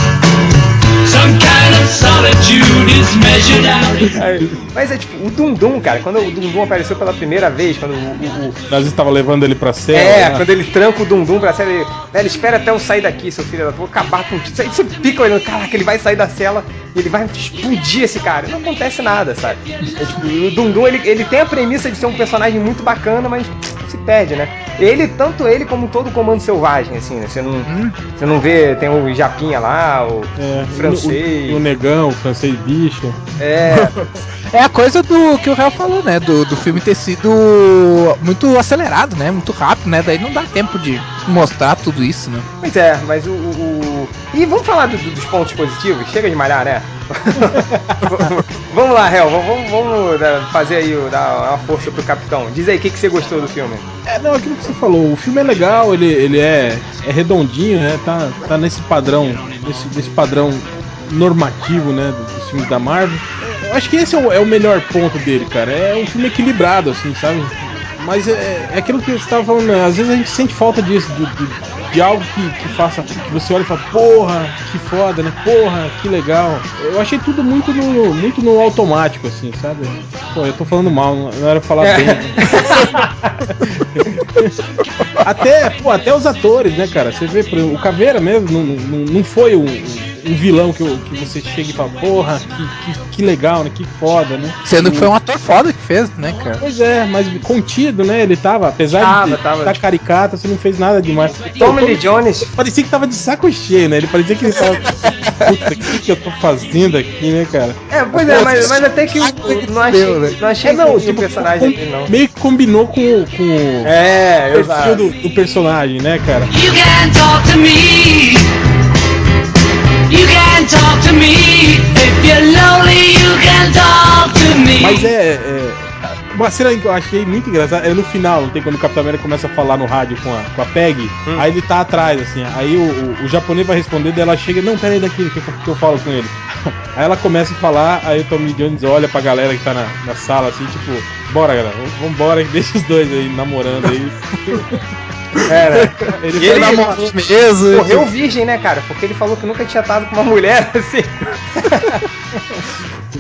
Mas é tipo, o Dundum, cara, quando o Dundum apareceu pela primeira vez, quando o. o- o- O nazista tava levando ele pra cela. é, né? quando ele tranca o Dundum pra cela, ele, velho, espera até eu sair daqui, seu filho da vou acabar com isso. Aí você fica olhando, caraca, ele vai sair da cela e ele vai explodir esse cara. Não acontece nada, sabe? É, tipo, o Dundum, ele, ele tem a premissa de ser um personagem muito bacana, mas se perde, né? Ele, tanto ele como todo o comando selvagem, assim, né? Você não, você não vê, tem o Japinha lá, o É, francês. O, o negão, o francês bicho. É, (laughs) É a coisa do que o Real falou, né? Do, do filme ter sido muito acelerado, né? Muito rápido, né? Daí não dá tempo de mostrar tudo isso, né? Pois é, mas o. o- o- E vamos falar do- do- dos pontos positivos? Chega de malhar, né? (laughs) vamos lá, Hel, vamos, vamos né, fazer aí, dar uma força pro capitão. Diz aí o que, que você gostou do filme. É, não, aquilo que você falou, o filme é legal, ele, ele é, é redondinho, né? Tá, tá nesse padrão, nesse, nesse padrão normativo, né? Dos, dos filmes da Marvel. Eu acho que esse é o, é o melhor ponto dele, cara. É um filme equilibrado, assim, sabe? Mas é, é aquilo que você estava falando, né? às vezes a gente sente falta disso, de, de- de algo que, que faça, que você olha e fala, porra, que foda, né? Porra, que legal. Eu achei tudo muito no, muito no automático, assim, sabe? Pô, eu tô falando mal, não era falar bem. (laughs) até, pô, até os atores, né, cara? Você vê, por exemplo, o Caveira mesmo não, não, não foi um, um vilão que, eu- que você chega e fala, porra, que, que, que legal, né? Que foda, né? Sendo que foi um ator foda que fez, né, cara? Pois é, mas contido, né? Ele tava, apesar Tava, de tava. estar caricato, você não fez nada demais. Tommy Lee Jones. Parecia que tava de saco cheio, né? Ele parecia que ele tava. Puta, o que, que eu tô fazendo aqui, né, cara? É, pois é, mas, mas até que eu, eu não achei, né? não achei É, não, tipo, o personagem com- dele, não. meio que combinou com, o- com o É, perfil exato. do, do personagem, né, cara? You can talk to me. Mas é, é- Uma cena que eu achei muito engraçada é no final, não tem quando o Capitão América começa a falar no rádio com a, com a Peg, aí ele tá atrás, assim, aí o, o, o japonês vai responder, daí ela chega, não, peraí daqui, que, eu- que eu falo com ele. (laughs) Aí ela começa a falar, aí o Tommy Jones olha pra galera que tá na, na sala, assim, tipo, bora galera, vamos- vambora, (laughs) deixa os dois aí namorando aí. (laughs) Né? (laughs) Ele ele namorou mesmo. morreu virgem, né, cara? Porque ele falou que nunca tinha estado com uma mulher (laughs) assim.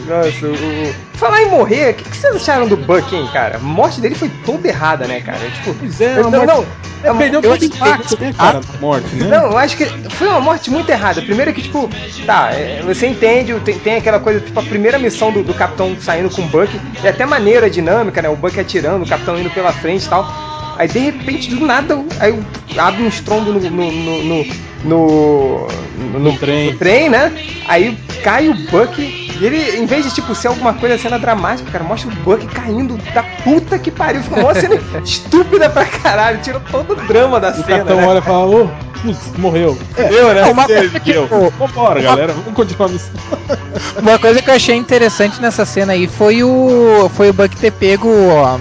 Nossa, o, o- Falar em morrer, o que, que vocês acharam do Buck, hein, cara? A morte dele foi toda errada, né, cara? Tipo, Pois é, não, uma não, morte- É, a- perdeu eu todo o impacto, né, cara, da morte, né? Não, eu acho que foi uma morte muito errada. Primeiro que, tipo, tá, é, você entende, tem, tem aquela coisa, tipo, a primeira missão do, do capitão saindo com o Buck, é até maneira a dinâmica, né? O Buck atirando, o capitão indo pela frente e tal. Aí de repente, do nada, aí abre um estrondo no. no. no. no, no, no- No trem. no trem, né? Aí cai o Buck. E ele, em vez de tipo ser alguma coisa cena dramática, cara, mostra o Buck caindo da puta que pariu. Ficou uma cena (laughs) estúpida pra caralho. Tirou todo o drama da O cena. capitão né? olha e fala, ô, putz, morreu. Deu, né? Uma coisa que, eu- Vambora, galera, vamos continuar a missão. (laughs) uma coisa que eu achei interessante nessa cena aí foi o foi o Buck ter pego ó,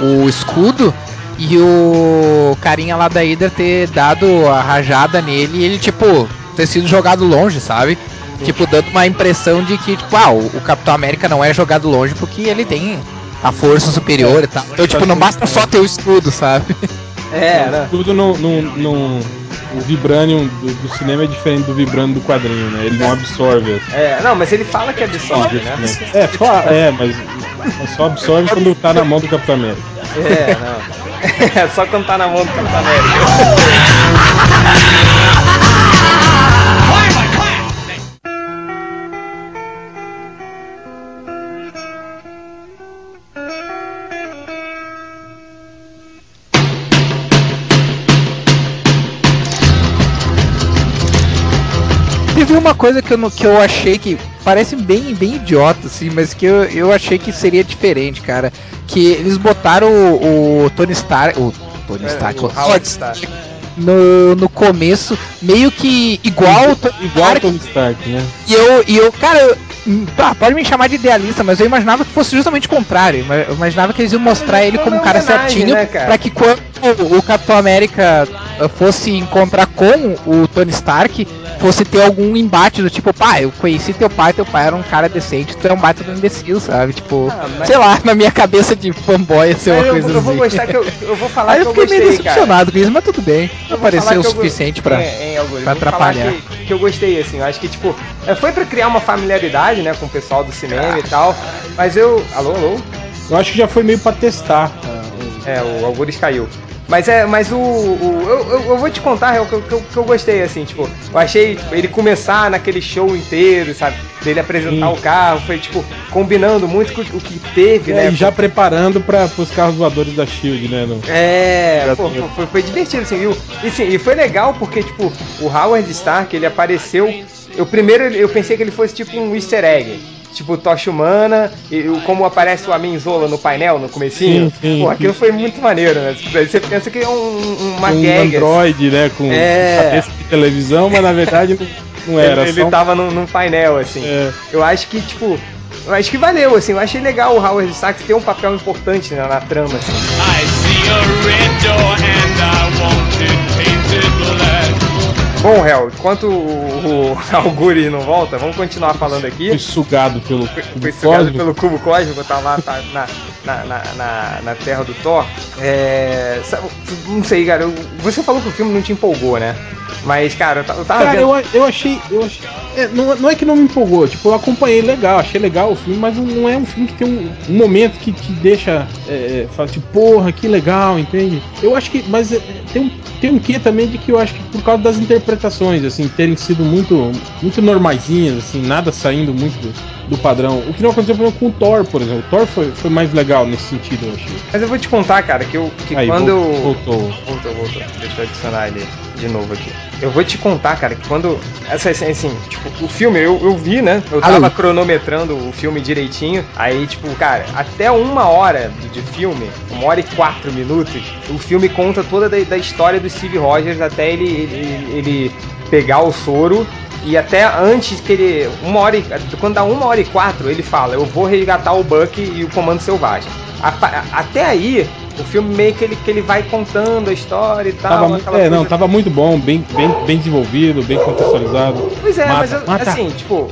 o escudo e o carinha lá da Hydra ter dado a rajada nele e ele tipo ter sido jogado longe, sabe? Tipo dando uma impressão de que tipo, ah, o, o Capitão América não é jogado longe porque ele tem a força superior e tal. Então tipo não basta só ter o escudo, sabe? (laughs) É, né? Tudo no, no, no- O Vibranium do, do cinema é diferente do Vibranium do quadrinho, né? Ele não absorve. É, não, mas ele fala que absorve, né? É, só, é mas, mas só absorve quando tá na mão do Capitão América. É, não. (laughs) É só quando tá na mão do Capitão América. (laughs) Teve uma coisa que eu, não- que eu achei que parece bem, bem idiota, assim, mas que eu, eu achei que seria diferente, cara. Que eles botaram o, o Tony Stark. O Tony Stark, o o Howard Stark. no, no começo, meio que igual o Tony Igual Stark. Tony Stark, né? E eu, e eu cara, eu- tá, pode me chamar de idealista, mas eu imaginava que fosse justamente o contrário. Eu ima- Eu imaginava que eles iam mostrar ele como um cara certinho, né, pra que quando o Capitão América fosse encontrar com o Tony Stark, fosse ter algum embate do tipo, pá, eu conheci teu pai, teu pai era um cara decente, tu é um baita do imbecil, sabe? Tipo, Ah, mas- sei lá, na minha cabeça de fanboy ia ser uma eu, coisa eu vou assim. gostar que eu, eu vou falar Aí que eu eu fiquei meio gostei, cara. decepcionado com isso, mas tudo bem. Não Eu vou falar pareceu o que eu go- suficiente pra. É, é, pra eu atrapalhar. Que, que eu gostei, assim. Eu acho que, tipo, é, foi pra criar uma familiaridade, né, com o pessoal do cinema e tal. Mas eu. Alô, alô? Eu acho que já foi meio pra testar. ah, É, o Algures caiu. Mas é, mas o. o- eu, eu, eu vou te contar o que, eu- que, que eu gostei, assim, tipo, eu achei tipo, ele começar naquele show inteiro, sabe? Dele apresentar Sim. o carro, foi tipo, combinando muito com o que teve, É, né? e já preparando para os carros voadores da Shield, né? no- É, pô, foi. foi, foi divertido, assim, viu? E, sim, e foi legal porque, tipo, o Howard Stark, ele apareceu. Eu primeiro eu pensei que ele fosse tipo um easter egg. Tipo, tocha humana, e como aparece o Aminzola no painel, no comecinho. Sim, sim, Pô, sim. aquilo foi muito maneiro, né? Você pensa que é um, uma um gag. Android, né? Com É. cabeça de televisão, mas na verdade não, assim. era. Ele, ele só um- tava num, num painel, assim. É. Eu acho que, tipo. Eu acho que valeu, assim. Eu achei legal o Howard Stark ter um papel importante né, na trama, assim. I see a red door and I want painted black. Bom, Hel, enquanto o, o (laughs) Alguri não volta, vamos continuar falando aqui. Foi sugado pelo Foi cubo sugado cósmico. pelo cubo cósmico, tá lá tá na, na, na, na, terra do Thor. É, não sei, cara. eu- Você falou que o filme não te empolgou, né? Mas, cara, eu eu tava Cara, vendo. eu, eu achei. Eu achei é, não, não é que não me empolgou, tipo, eu acompanhei legal, achei legal o filme, mas não, não é um filme que tem um, um momento que te deixa. É, fala tipo, porra, que legal, entende? Eu acho que. Mas é, tem um, tem um quê também de que eu acho que por causa das interpretações interpretações, assim, terem sido muito, muito normaisinhas, assim, nada saindo muito do padrão. O que não aconteceu exemplo, com o Thor, por exemplo. O Thor foi, foi mais legal nesse sentido, eu achei. Mas eu vou te contar, cara, que, eu, que Aí, quando eu. voltou. Voltou, voltou. Deixa eu adicionar ele de novo aqui. Eu vou te contar, cara, que quando. Essa, assim, assim, tipo, o filme eu, eu vi, né? Eu tava Alô. cronometrando o filme direitinho. Aí, tipo, cara, até uma hora de filme, uma hora e quatro minutos, o filme conta toda da, da história do Steve Rogers até ele, ele, ele pegar o soro. E até antes que ele. Uma hora e, Quando dá uma hora e quatro, ele fala: Eu vou resgatar o Buck e o Comando Selvagem. A pa- até aí, o filme meio que ele, que ele vai contando a história e tal. Tava, é, não, coisa- tava muito bom, bem, bem, bem desenvolvido, bem contextualizado. Pois é, Mata, mas eu- mata. assim, tipo,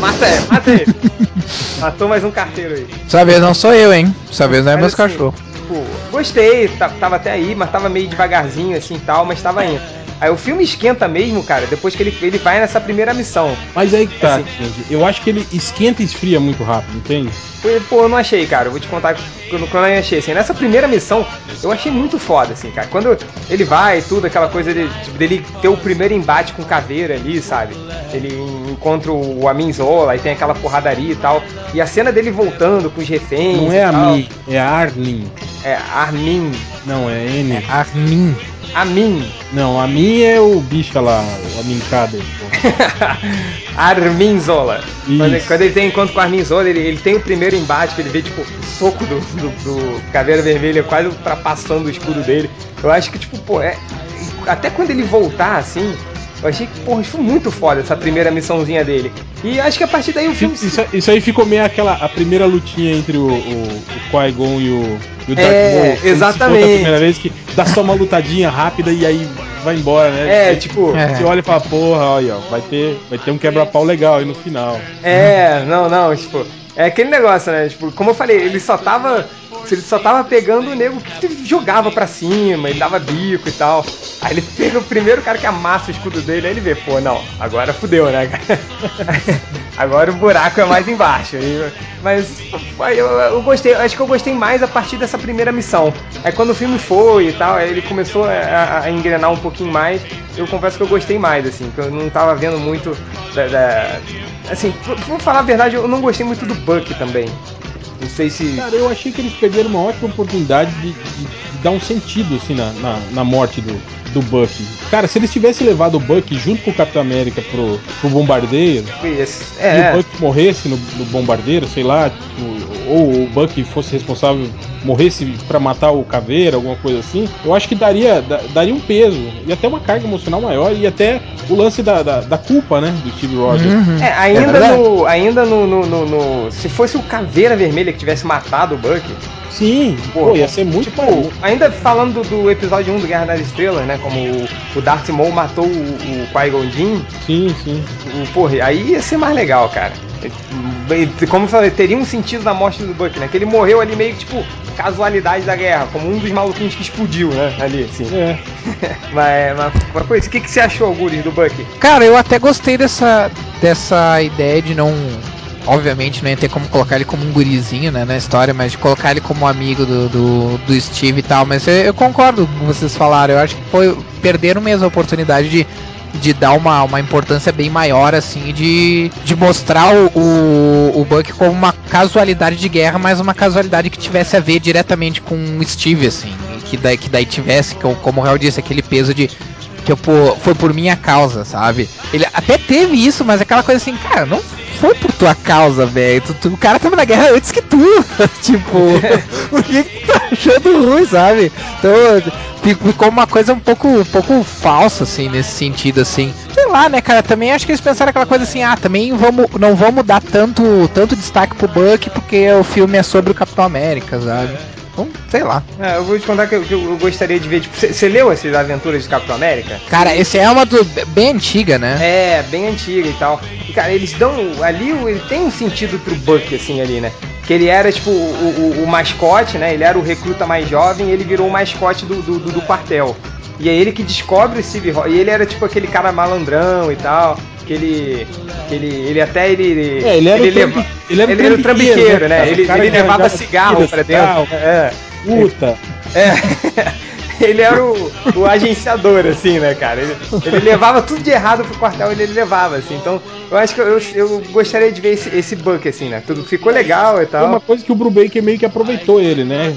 mata é, mata ele. (laughs) Matou mais um carteiro aí. Dessa vez não sou eu, hein? Dessa vez não é Mas, meus assim, cachorros. Tipo, gostei, ta- tava até aí, mas tava meio devagarzinho assim e tal, mas tava indo. Aí o filme esquenta mesmo, cara, depois que ele, ele vai nessa primeira missão. Mas aí que tá, Assim. gente. Eu acho que ele esquenta e esfria muito rápido, entende? Foi- Pô, eu não achei, cara. Eu vou te contar quando, quando eu achei. Assim, nessa primeira missão, eu achei muito foda, assim, cara. Quando ele vai e tudo, aquela coisa de, tipo, dele ter o primeiro embate com caveira ali, sabe? Ele encontra o Amin Zola e tem aquela porradaria e tal. E a cena dele voltando com os reféns. Não é a tal. Mi, é Armin. É Armin. Não, é N. Armin. Amin. Não, a Min é o bicho lá, a Mincada. (laughs) Armin Zola. Quando, quando ele tem encontro com o Armin Zola, ele, ele tem o primeiro embate, que ele vê, tipo, o soco do, do, do Caveira Vermelha quase ultrapassando o escudo dele. Eu acho que, tipo, pô, é. Até quando ele voltar, assim, eu achei que, porra, isso foi muito foda, essa primeira missãozinha dele. E acho que a partir daí o filme. Isso, isso aí ficou meio aquela a primeira lutinha entre o, o, o Qui-Gon e o, e o Darth É, Maul. Exatamente. A primeira vez que dá só uma lutadinha rápida e aí vai embora, né? É, Aí tipo. É. Você olha e fala, porra, olha, vai ter, vai ter um quebra-pau legal aí no final. É, não, não, tipo, é aquele negócio, né? Tipo, como eu falei, ele só tava. Ele só tava pegando o nego que jogava pra cima, ele dava bico e tal. Aí ele pega o primeiro cara que amassa o escudo dele, aí ele vê, pô, não, agora fudeu, né, cara? (laughs) agora o buraco é mais embaixo. Mas eu, eu gostei, acho que eu gostei mais a partir dessa primeira missão. Aí quando o filme foi e tal, aí ele começou a, a- a engrenar um pouquinho mais, eu confesso que eu gostei mais, assim, que eu não tava vendo muito da. da- assim, pra falar a verdade, eu não gostei muito do Buck também. Não sei se. Cara, eu achei que eles perderam uma ótima oportunidade de, de- de dar um sentido assim na, na, na morte do, do Buck. Cara, se eles tivessem levado o Buck junto com o Capitão América pro, pro bombardeiro, Esse- e É, o Buck morresse no, no bombardeiro, sei lá, tipo, ou o Buck fosse responsável, morresse pra matar o Caveira, alguma coisa assim, eu acho que daria, da- daria um peso e até uma carga emocional maior e até o lance da, da, da culpa, né, do Steve Rogers. Uhum. é, ainda verdade. no. Ainda no, no, no- no- Se fosse o Caveira Vermelha que tivesse matado o Buck. Sim, Porra, pô, ia ser muito Tipo, bom. ainda falando do, episódio 1 do Guerra das Estrelas, né? Como o, o Darth Maul matou o, o Qui-Gon Jinn, Sim, sim. o, porra, aí ia ser mais legal, cara. Como eu falei, teria um sentido na morte do Buck, né? Que ele morreu ali meio que, tipo, casualidade da guerra, como um dos maluquinhos que explodiu, né? Ali, assim. É. (laughs) mas, mas, uma coisa, o que, que você achou, Guris, do Buck? Cara, eu até gostei dessa, dessa ideia de não. Obviamente não ia ter como colocar ele como um gurizinho né, na história, mas de colocar ele como amigo do, do, do Steve e tal. Mas eu, eu concordo com vocês falaram. Eu acho que foi. Perderam mesmo a oportunidade de, de dar uma, uma importância bem maior, assim, de, de mostrar o, o, o Buck como uma casualidade de guerra, mas uma casualidade que tivesse a ver diretamente com o Steve, assim. Que daí, que daí tivesse, como o Real disse, aquele peso de que eu, pô, foi por minha causa, sabe? Ele até teve isso, mas aquela coisa assim, cara, não foi por tua causa, velho. O cara tava na guerra antes que tu. (laughs) tipo, (laughs) por que, que tu tá achando ruim, sabe? Então, fi- ficou uma coisa um pouco, um pouco falsa, assim, nesse sentido, assim. Sei lá, né, cara? Também acho que eles pensaram aquela coisa assim, ah, também vamos, não vamos dar tanto, tanto destaque pro Buck porque o filme é sobre o Capitão América, sabe? Então, sei lá. É, eu vou te contar que eu, que eu gostaria de ver, tipo, você leu essas aventuras de Capitão América? Cara, esse é uma do, bem antiga, né? É, bem antiga e tal. E, cara, eles dão. Ali, ele tem um sentido pro Buck, assim, ali, né? Que ele era, tipo, o, o- o mascote, né? Ele era o recruta mais jovem e ele virou o mascote do, do, do- do quartel. E é ele que descobre o Steve Rogers. E ele era, tipo, aquele cara malandrão e tal. Que ele. Que ele, ele até ele. É, ele era o leva- ele era ele era o trambiqueiro, né, né? Ele, ele levava cigarro pra e tal. dentro. É. Puta. É. (laughs) ele era o, o agenciador, assim, né, cara? Ele, ele levava tudo de errado pro quartel, ele, ele levava, assim. Então, eu acho que eu, eu gostaria de ver esse, esse Buck, assim, né? Tudo ficou legal e tal. uma coisa que o Brubaker meio que aproveitou ele, né?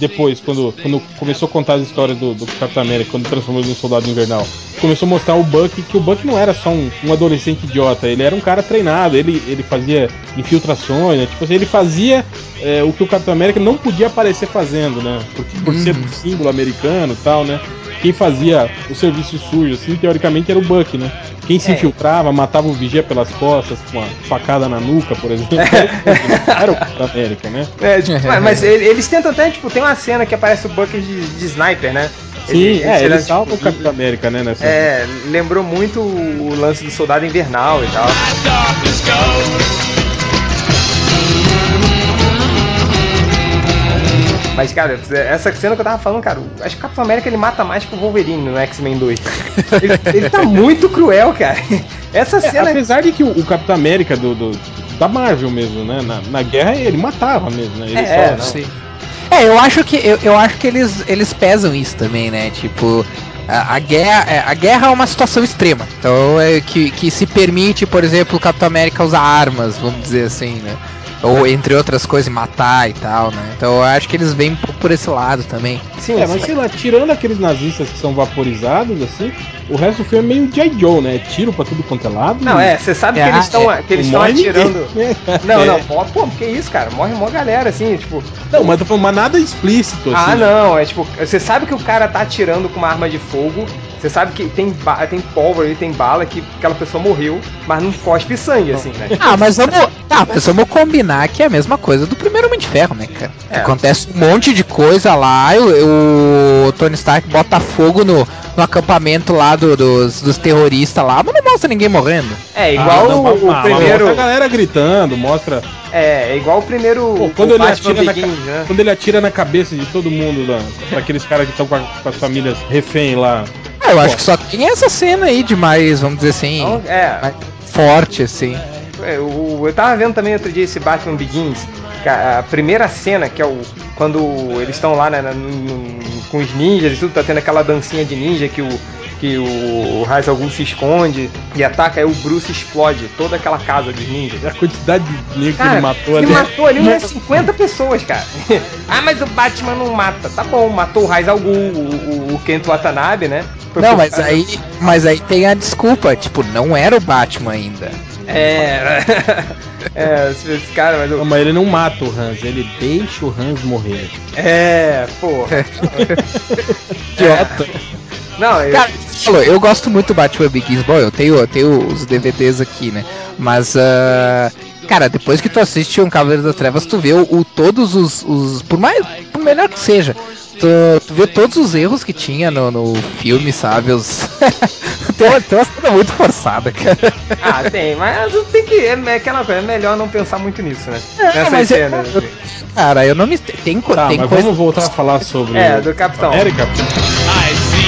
Depois, quando, quando começou a contar as histórias do, do Capitão América, quando transformou ele em soldado invernal. Começou a mostrar o Buck, que o Buck não era só um, um adolescente idiota, ele era um cara treinado, ele, ele fazia infiltrações, né? Tipo assim, ele fazia é, o que o Capitão América não podia aparecer fazendo, né? Porque por ser um símbolo americano e tal, né? Quem fazia o serviço sujo, assim, teoricamente era o Buck, né? Quem se É. infiltrava, matava o vigia pelas costas, com uma facada na nuca, por exemplo, era o né? era o Capitão América, né? É, tipo, mas, mas ele- eles tentam até, tipo, tem uma cena que aparece o Buck de, de sniper, né? Sim, é, ele salva tipo, o Capitão América, né? Nessa... É, lembrou muito o lance do soldado invernal e tal. Mas, cara, essa cena que eu tava falando, cara, acho que o Capitão América ele mata mais que o Wolverine no X-Men 2. Ele, ele tá muito cruel, cara. Essa É, cena. apesar de que o, o Capitão América do, do- da Marvel mesmo, né? Na, na guerra ele matava mesmo, né? Ele É, só, não. Sim. É, eu acho que eu, eu acho que eles, eles pesam isso também, né? Tipo, a, a guerra é, a guerra é uma situação extrema. Então é que, que se permite, por exemplo, o Capitão América usar armas, vamos dizer assim, né? Ou entre outras coisas, matar e tal, né? Então eu acho que eles vêm um pouco por esse lado também. Sim, É, mas sei lá, tirando aqueles nazistas que são vaporizados, assim, o resto do filme é meio J. Joe, né? Tiro pra tudo quanto é lado. Não, é, você sabe que É, eles estão é, que eles estão morre atirando. ninguém. (laughs) Não, É. não, pô, pô, que isso, cara? Morre uma galera, assim, tipo. Não, mas mas nada explícito, assim. Ah, não, é tipo, você sabe que o cara tá atirando com uma arma de fogo, você sabe que tem, tem pólvora e tem bala, que aquela pessoa morreu, mas não cospe sangue, assim, né? Ah, mas vamos, ah, mas vamos combinar que é a mesma coisa do primeiro Homem de Ferro, né, cara? É. Acontece um monte de coisa lá, e o, o Tony Stark bota fogo no, no acampamento lá do- dos, dos terroristas lá, mas não mostra ninguém morrendo. É, Ah, igual não, o, o primeiro. Mostra a galera gritando, mostra. É, é igual o primeiro. Pô, o quando, ele Batman atira na, Begins, né? quando ele atira na cabeça de todo mundo lá, daqueles caras que estão com, com as famílias refém lá. Eu acho que só tem essa cena aí de mais, vamos dizer assim, Então, é, forte, assim. É, o- eu tava vendo também outro dia esse Batman Begins, a primeira cena, que é o. Quando eles estão lá né, no- no- com os ninjas e tudo, tá tendo aquela dancinha de ninja que o. Que o Raiz Algum se esconde e ataca, aí o Bruce explode toda aquela casa dos ninjas. A quantidade de negro que ele matou ele ali. matou ali umas 50 pessoas, cara. (laughs) ah, mas o Batman não mata. Tá bom, matou o Raiz Algum, o, o, o Kento Watanabe, né? Foi Não, mas aí, mas aí tem a desculpa, tipo, não era o Batman ainda. É. (laughs) é, esse, esse cara, mas. Não, mas ele não mata o Hans, ele deixa o Hans morrer. É, pô. (laughs) Idiota. Não, eu, Cara, falou, eu gosto muito do Batman Begins. Bom, eu tenho, eu tenho os DVDs aqui, né? Mas, ah, cara, depois que tu assiste um Cavaleiro das Trevas, tu vê o, o- todos os, os- Por mais. Por melhor que seja, tu, tu vê todos os erros que tinha no, no filme, sabe? Os... (laughs) tem, uma, tem uma cena muito forçada, cara. Ah, tem, mas tem que. É é aquela coisa, é melhor não pensar muito nisso, né? É, mas é- cenas. eu- Cara, eu não me. Tem, Tá, tem mas coisa. vamos voltar a falar sobre É, do Capitão. América. I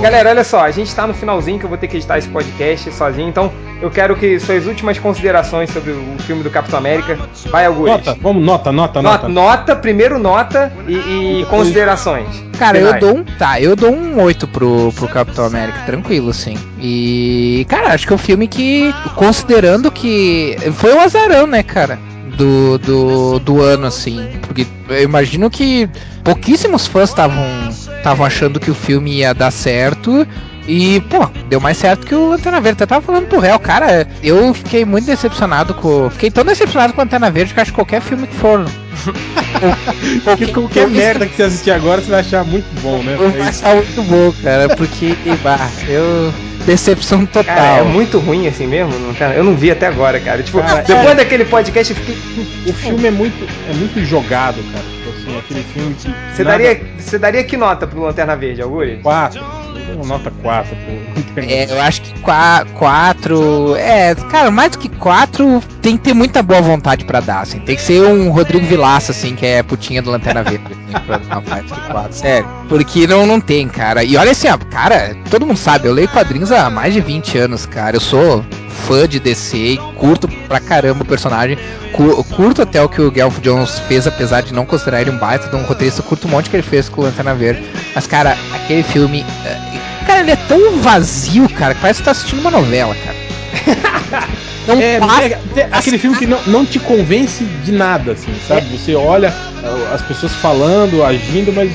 Galera, olha só, a gente tá no finalzinho que eu vou ter que editar esse podcast sozinho, então eu quero que suas últimas considerações sobre o filme do Capitão América. Vai, Augusto. Nota, vamos, nota, nota, Nota, nota. nota, primeiro nota e, e Depois- considerações. Cara, eu dou um. Tá, eu dou um 8 pro, pro Capitão América, tranquilo, assim. E. Cara, acho que é um filme que. Considerando que. Foi um azarão, né, cara? Do, do, do ano, assim. Porque eu imagino que pouquíssimos fãs estavam achando que o filme ia dar certo. E, pô, deu mais certo que o Lanterna Verde. Eu tava falando pro réu, cara, eu fiquei muito decepcionado com. Fiquei tão decepcionado com o Lanterna Verde que acho que qualquer filme que for. (laughs) Porque qualquer merda que você assistir agora você vai achar muito bom, né? Vai achar muito bom, cara, porque bah, eu, decepção total. Cara, é muito ruim assim mesmo? Não tá- eu não vi até agora, cara. Tipo, Cara, depois é- daquele podcast eu fiquei. O filme é muito, é muito jogado, cara. Tipo assim, aquele filme que. Você nada- daria, você daria que nota pro Lanterna Verde, Alguri? Quatro. Nota 4 pro É, eu acho que 4. É, cara, mais do que 4, tem que ter muita boa vontade pra dar, assim. Tem que ser um Rodrigo Vilaça, assim, que é putinha do Lanterna Verde, assim, pra mais do 4. Sério. Porque não, não tem, cara. E olha assim, ó, cara, todo mundo sabe, eu leio quadrinhos há mais de 20 anos, cara. Eu sou fã de DC curto pra caramba o personagem. Cu- curto até o que o Gelf Jones fez, apesar de não considerar ele um baita de um roteirista. Curto um monte que ele fez com o Lanterna Verde. Mas, cara, aquele filme. eh, Cara, ele é tão vazio, cara, que parece que tá assistindo uma novela, cara. (laughs) Não É, é, é aquele filme que não, não te convence de nada, assim, sabe? Você olha uh, as pessoas falando, agindo, mas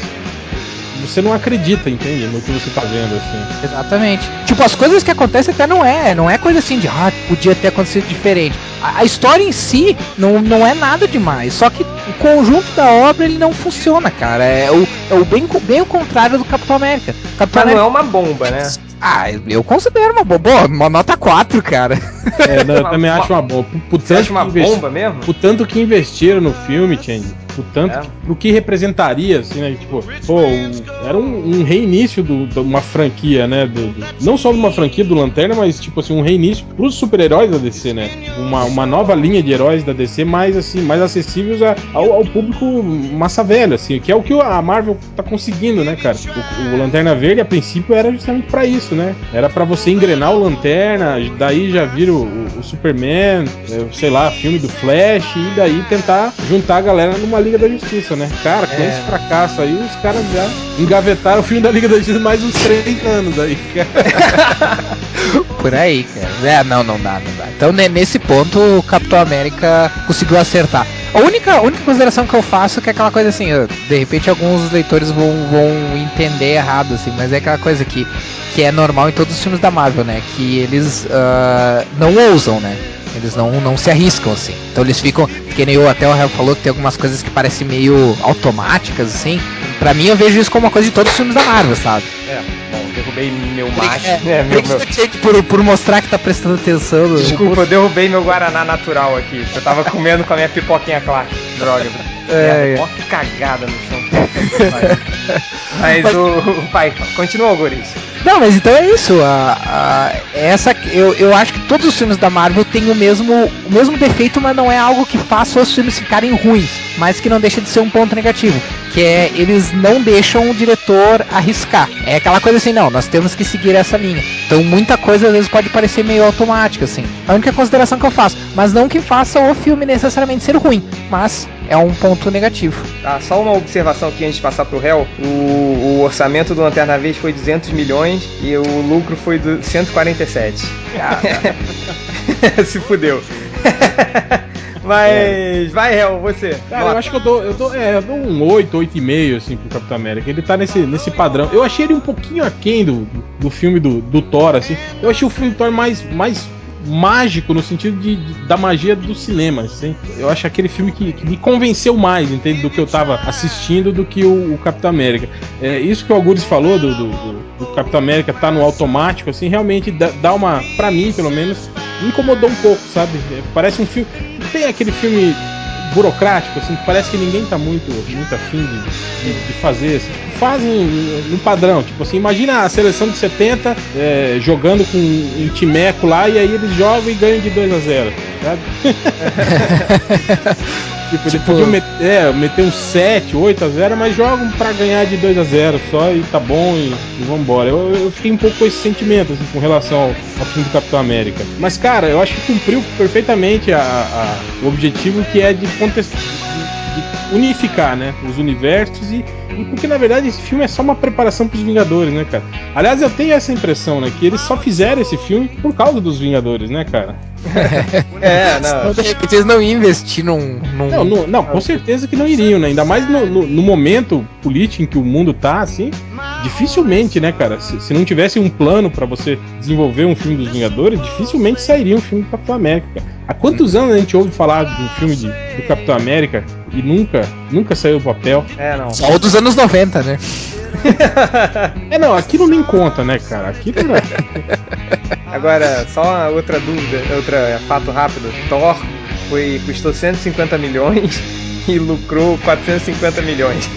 você não acredita, entende? No que você tá vendo, assim. Exatamente. Tipo, as coisas que acontecem até não é. Não é coisa assim de, ah, podia ter acontecido diferente. A, a história em si não, não é nada demais. Só que o conjunto da obra ele não funciona, cara. É o, é o bem, bem o contrário do Capitão América. Capitão Mas não é América. uma bomba, né? Ah, eu considero uma boa. Boa, uma nota 4, cara. É, não, eu também acho uma boa. Por, por Você tanto acha uma investi- bomba mesmo? O tanto que investiram no filme, Change, o tanto É. que, pro que representaria, assim, né? Tipo, pô, o- era um, um reinício do- de uma franquia, né? do- do- não só de uma franquia do Lanterna, mas tipo assim, um reinício pros super-heróis da DC, né? Uma, uma nova linha de heróis da DC mais assim, mais acessíveis a- ao, ao público massa velha, assim, que é o que a Marvel tá conseguindo, né, cara? O, o Lanterna Verde, a princípio, era justamente pra isso, né? Era pra você engrenar o Lanterna, daí já vira o, o- o Superman, é, sei lá, filme do Flash, e daí tentar juntar a galera numa Liga da Justiça, né? Cara, com É. esse fracasso aí, os caras já engavetaram o filme da Liga da Justiça mais uns três anos aí, cara. (laughs) Por aí, cara. É, não, não dá, não dá. Então, ne- nesse ponto, o Capitão América conseguiu acertar. A única, a única consideração que eu faço é que é aquela coisa assim, de repente alguns leitores vão, vão entender errado, assim, mas é aquela coisa que, que é normal em todos os filmes da Marvel, né? Que eles ah, não ousam, né? Eles não, não se arriscam, assim. Então eles ficam, que nem o até o Real falou, que tem algumas coisas que parecem meio automáticas, assim. Pra mim, eu vejo isso como uma coisa de todos os filmes da Marvel, sabe? É, bom, derrubei meu macho. É, (laughs) É, meu, meu- Por, por mostrar que tá prestando atenção. Desculpa, eu derrubei meu Guaraná natural aqui. Eu tava comendo com a minha pipoquinha clássica. Droga. É, é. Ó, que cagada no chão. (laughs) Mas o, o pai, continua, Goris. Não, mas então é isso. A, a- essa, eu, eu acho que todos os filmes da Marvel têm o mesmo, o mesmo defeito, mas não é algo que faça os filmes ficarem ruins, mas que não deixa de ser um ponto negativo. Que é eles não deixam o diretor arriscar. É aquela coisa assim, não, nós temos que seguir essa linha. Então muita coisa às vezes pode parecer meio automática, assim. A única consideração que eu faço. Mas não que faça o filme necessariamente ser ruim, mas é um ponto negativo. Tá, só uma observação aqui antes de passar pro réu. O, o orçamento do Lanterna Verde foi 200 milhões e o lucro foi do 147. (laughs) Se fudeu. (laughs) Mas vai, réu, você. Cara, eu acho que eu dou, eu dou, é, eu dou um 8, 8,5 assim pro Capitão América. Ele tá nesse, nesse padrão. Eu achei ele um pouquinho aquém do, do filme do, do Thor, assim. Eu achei o filme do Thor mais, mais mágico no sentido de, de- da magia do cinema, assim. Eu acho aquele filme que, que me convenceu mais, entende? Do que eu tava assistindo do que o, o Capitão América. É, isso que o Algures falou do, do, do- Capitão América tá no automático, assim, realmente dá, dá uma, pra mim, pelo menos, me incomodou um pouco, sabe? É, parece um filme. Tem aquele filme burocrático, assim, que parece que ninguém tá muito, muito afim de, de, de fazer. Assim. Fazem no padrão, tipo assim, imagina a seleção de 70 é, jogando com um timeco lá e aí eles jogam e ganham de 2 a 0 sabe? (laughs) tipo, eles podiam met- é, meter um 7, 8 a 0 mas jogam pra ganhar de 2 a 0 só e tá bom e, e vambora. Eu, eu fiquei um pouco com esse sentimento, assim, com relação ao, filme do Capitão América. Mas, cara, eu acho que cumpriu perfeitamente a- a- o objetivo que é de contexto. Unificar, né, os universos e, e porque na verdade esse filme é só uma preparação para os Vingadores, né, cara? Aliás, eu tenho essa impressão, né, que eles só fizeram esse filme por causa dos Vingadores, né, cara? (laughs) É, não. eles não iam investir num. Não, não, não, com certeza que não iriam, né? Ainda mais no, no- no momento político em que o mundo tá, assim, dificilmente, né, cara? Se, se não tivesse um plano pra você desenvolver um filme dos Vingadores, dificilmente sairia um filme do Capitão América. cara. Há quantos anos a gente ouve falar de um filme de, do Capitão América e nunca, nunca saiu do papel? É, não. Só o dos anos 90, né? (laughs) É, não, aquilo nem conta, né, cara? Aquilo era... Agora, só uma outra dúvida, outra fato rápido. Thor foi, custou 150 milhões (laughs) e lucrou 450 milhões.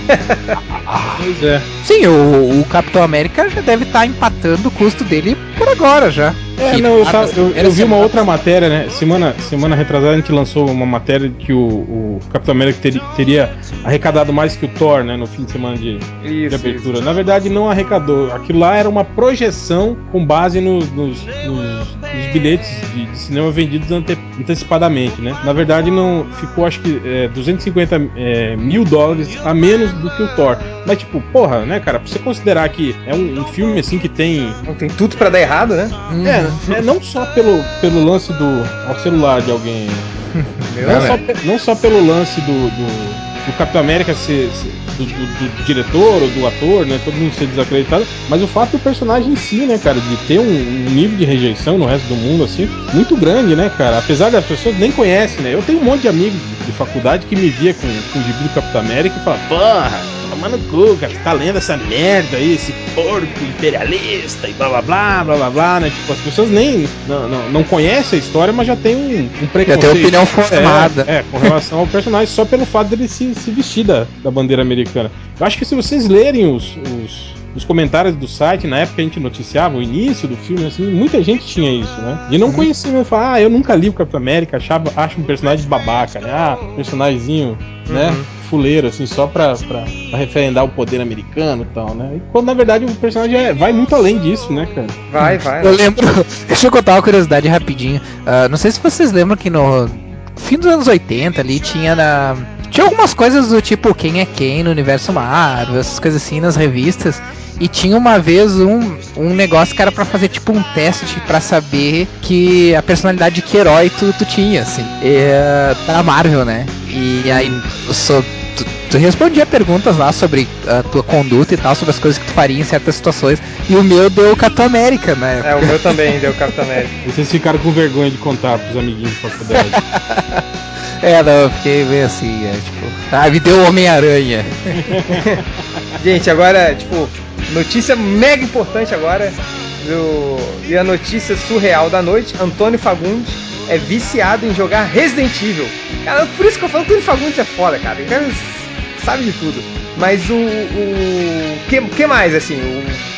Pois é. Sim, o, o Capitão América já deve estar empatando o custo dele por agora já. É, Que não, eu, tava- eu- eu vi uma outra matéria, né? Semana, semana retrasada a gente lançou uma matéria que o, o Capitão América teria, teria arrecadado mais que o Thor, né? No fim de semana de, de Isso, abertura. Na verdade, não arrecadou. Aquilo lá era uma projeção com base no- nos, nos- nos bilhetes de, de cinema vendidos ante- antecipadamente, né? Na verdade, não ficou, acho que, é, 250 é, mil dólares a menos do que o Thor. Mas, tipo, porra, né, cara? Pra você considerar que é um, um filme assim que tem Não tem tudo pra dar errado, né? é, é não só pelo, pelo lance do. ao celular de alguém. (laughs) Não, só, pe- não só pelo lance do, do, do Capitão América ser. ser- do, do- do diretor ou do ator, né? Todo mundo ser desacreditado, mas o fato do personagem em si, né, cara, de ter um, um nível de rejeição no resto do mundo, assim, muito grande, né, cara? Apesar das pessoas nem conhecem, né? Eu tenho um monte de amigos de faculdade que me via com, com o gibi do Capitão América e fala, porra, toma no cu, cara, você tá lendo essa merda aí, esse porco imperialista e blá blá blá blá blá blá, né? Tipo, as pessoas nem não, não, não conhecem a história, mas já tem um, um preconceito. tem opinião formada. É, é, com relação ao personagem, só pelo fato dele se, se vestir da, da bandeira americana. Eu acho que se vocês lerem os, os, os comentários do site, na época que a gente noticiava o início do filme, assim, muita gente tinha isso, né? De não conhecer, né? Falar, ah, eu nunca li o Capitão América, achava, acho um personagem babaca, né? Ah, personagemzinho, né? Fuleiro, assim, só pra, pra, pra referendar o poder americano e tal, né? E quando na verdade o personagem é- vai muito além disso, né, cara? Vai, vai. Eu lembro. (laughs) Deixa eu contar uma curiosidade rapidinho. Ah, não sei se vocês lembram que no fim dos anos 80 ali tinha na. Tinha algumas coisas do tipo quem é quem no universo Marvel, essas coisas assim nas revistas. E tinha uma vez um, um negócio que era pra fazer tipo um teste pra saber que a personalidade de que herói tu, tu tinha, assim. É, da Marvel, né? E aí sou- tu, tu respondia perguntas lá sobre a tua conduta e tal, sobre as coisas que tu faria em certas situações. E o meu deu Capitão América, né? É, o meu também deu Capitão América. E vocês ficaram com vergonha de contar pros amiguinhos de faculdade. (laughs) É, não, eu fiquei meio assim, é, tipo, ah, me deu Homem-Aranha. (laughs) Gente, agora, tipo, notícia mega importante agora. Do... E a notícia surreal da noite: Antônio Fagundes é viciado em jogar Resident Evil. Cara, por isso que eu falo que o Antônio Fagundes é foda, cara. O cara sabe de tudo. Mas o. O que, que mais, assim?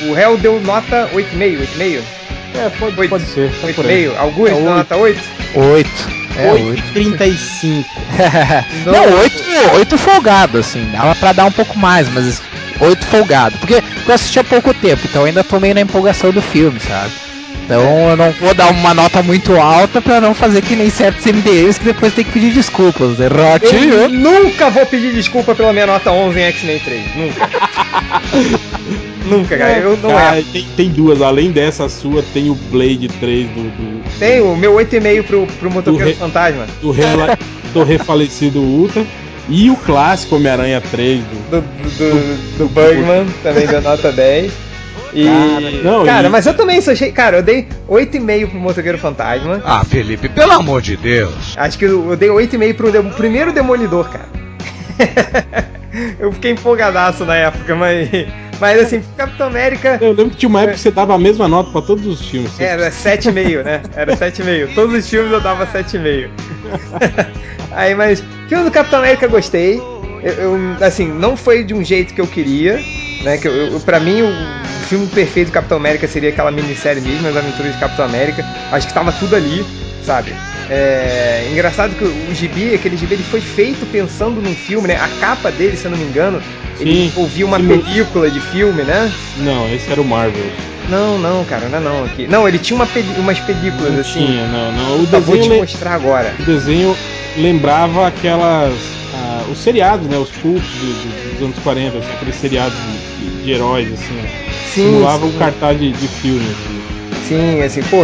O, o réu deu nota 8,5, 8,5? é, pode, Oito. pode ser. tá por aí. 8,5? Augusto É nota 8? Oito. É, oito. 8,35. (laughs) Não, oito, oito folgado, assim, dava pra dar um pouco mais, mas oito folgado. Porque eu assisti há pouco tempo, então eu ainda tô meio na empolgação do filme, sabe? Então eu não vou dar uma nota muito alta pra não fazer que nem certos MDs que depois tem que pedir desculpas. Eu Derrote. nunca vou pedir desculpa pela minha nota 11 em X-Men 3. Nunca. (laughs) nunca, cara. Eu não Cara, é. tem, tem duas, além dessa sua, tem o Blade 3 do, do, Tem o meu 8,5 pro, pro Motoqueiro Do re- Fantasma. do, rela- (laughs) do refalecido Ultra e o clássico Homem-Aranha 3 do. Do, do, do, do Bugman, também deu nota (laughs) 10. E. Cara, não, cara, e- mas eu também só achei. Cara, eu dei 8,5 pro Motoqueiro Fantasma. Ah, Felipe, pelo amor de Deus. Acho que eu, eu dei 8,5 pro de- primeiro Demolidor, cara. (laughs) (laughs) eu fiquei empolgadaço na época, mas. Mas assim, Capitão América. Eu lembro que tinha uma época que você dava a mesma nota pra todos os filmes. Você- Era 7,5, né? Era 7,5. Todos os filmes eu dava 7,5. (laughs) Aí, mas filme do Capitão América eu gostei. Eu, eu, assim, não foi de um jeito que eu queria, né? Que eu, eu, pra mim, o filme perfeito do Capitão América seria aquela minissérie mesmo, As Aventuras de Capitão América. Acho que tava tudo ali, sabe? É engraçado que o gibi, aquele gibi, ele foi feito pensando num filme, né? A capa dele, se eu não me engano, ele Sim. ouvia uma Sim. película de filme, né? Não, esse era o Marvel. Não, não, cara, não é não aqui. Não, ele tinha uma umas películas Não assim. tinha, não, não. O Tá, vou te desenho, mostrar agora. o desenho lembrava aquelas. ah, os seriados, né? Os do- do- dos anos 40, assim, aqueles seriados de, de heróis, assim. Sim, Simulava sim. o cartaz de, de filme, assim. Sim, assim, pô.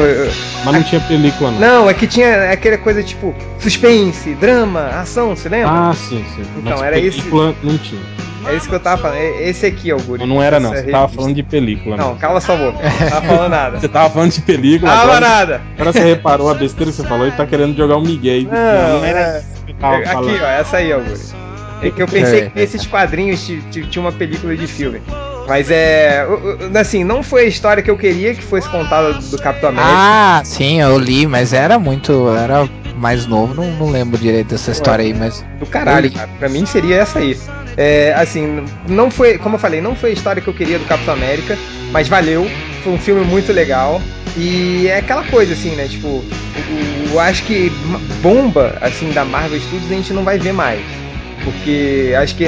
Mas não tinha película, não. Não, é que tinha aquela coisa tipo suspense, drama, ação, você lembra? Ah, sim, sim. Então, Mas era esse- película não tinha. É isso que eu tava falando. É Esse aqui, Augusto. Não, não era, não. Você tava falando de película. Não, mesmo. cala sua boca. Não tava falando nada. (laughs) Você tava falando de película. Tava agora, nada. agora você reparou a besteira que você falou e tá querendo jogar um Miguel. Não, era é- isso que eu tava Aqui, falando. ó, essa aí, Augusto. É que eu pensei É. que nesses quadrinhos ti- ti- tinha uma película de filme. Mas é. Assim, não foi a história que eu queria que fosse contada do Capitão América. Ah, sim, eu li, mas era muito. Era mais novo, não, não lembro direito dessa história aí, mas. Do caralho, cara. Pra mim seria essa aí. É, assim, não foi, como eu falei, não foi a história que eu queria do Capitão América, mas valeu. Foi um filme muito legal. E é aquela coisa, assim, né? Tipo, eu acho que bomba, assim, da Marvel Studios a gente não vai ver mais. Porque acho que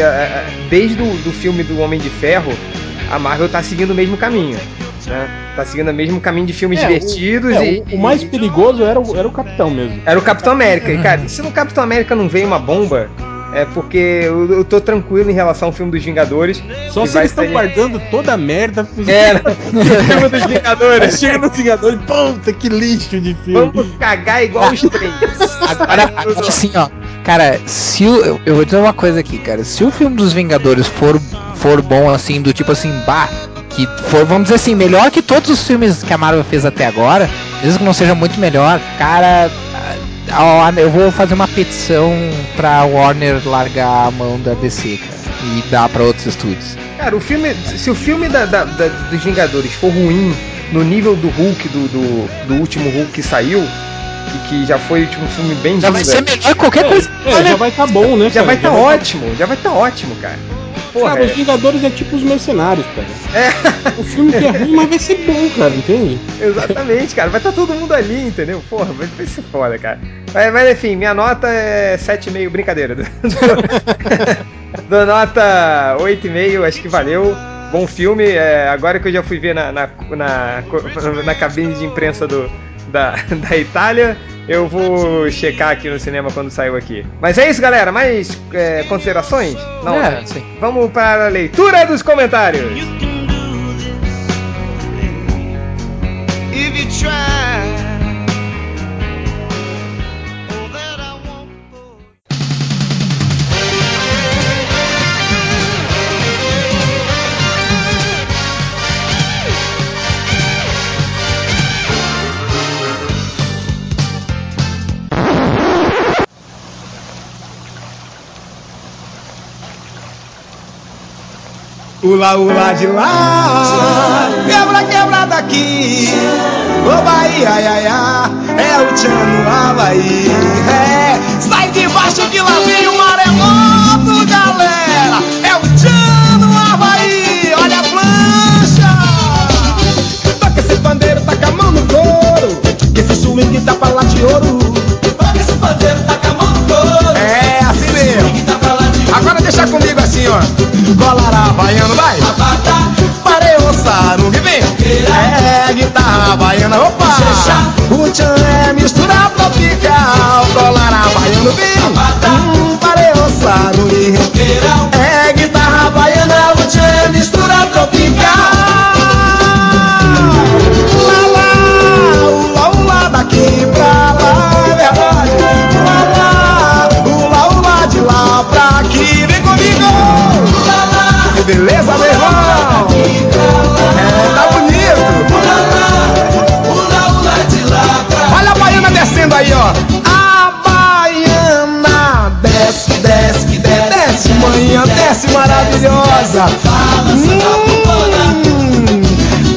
desde o do filme do Homem de Ferro, a Marvel tá seguindo o mesmo caminho. Né? Tá seguindo o mesmo caminho de filmes É, o- divertidos É, e. o, o mais perigoso era o, era o Capitão mesmo. Era o Capitão América. E, cara, se no Capitão América não veio uma bomba, é porque eu, eu tô tranquilo em relação ao filme dos Vingadores. Só que se eles estão sair- guardando toda a merda É, né? o (laughs) filme dos Vingadores. (laughs) chega no Vingadores, puta que lixo de filme. Vamos cagar igual os três. Agora, agora assim, ó. Cara, se o, eu, eu vou dizer uma coisa aqui, cara. Se o filme dos Vingadores for, for bom, assim, do tipo assim, bah, que for, vamos dizer assim, melhor que todos os filmes que a Marvel fez até agora, mesmo que não seja muito melhor, cara, eu vou fazer uma petição pra Warner largar a mão da DC, cara, e dar pra outros estúdios. Cara, o filme. Se o filme da, da- da- dos Vingadores for ruim no nível do Hulk, do, do, do último Hulk que saiu, e que já foi tipo, um filme bem Já vai ser melhor que qualquer coisa. É, já vai tá bom, né? já cara? vai estar tá- ótimo, já vai estar ótimo, cara. Porra, Cara, os é. Vingadores é tipo os mercenários, cara. É. O filme que é ruim, mas vai ser bom, cara, entende? (laughs) Exatamente, cara. Vai estar todo mundo ali, entendeu? Porra, vai, vai ser foda, cara. Mas, mas, enfim, minha nota é 7,5, brincadeira. (laughs) Dou nota 8,5, acho que valeu. Bom filme. é, agora que eu já fui ver na, na, na, na cabine de imprensa do, da, da Itália, eu vou checar aqui no cinema quando saiu aqui. Mas é isso, galera. Mais é, considerações? Não. É, né? sim. Vamos para a leitura dos comentários. You can do this if you try. Ula, ula de lá, quebra, quebra daqui. Ô Bahia, é o tchan no Havaí. É, sai debaixo que lá vem o maremoto, galera. É o tchan no Havaí, olha a plancha. Toca esse pandeiro, taca a mão no couro. Que esse swing dá pra lá de ouro. Ó. Colará baiano, vai. Parei o sarungue, vem. É guitarra baiana, opa. O tchan é mistura tropical. Colará baiano, vem. Hum, parei o sarungue. É guitarra baiana, o tchan desce maravilhosa. Hum,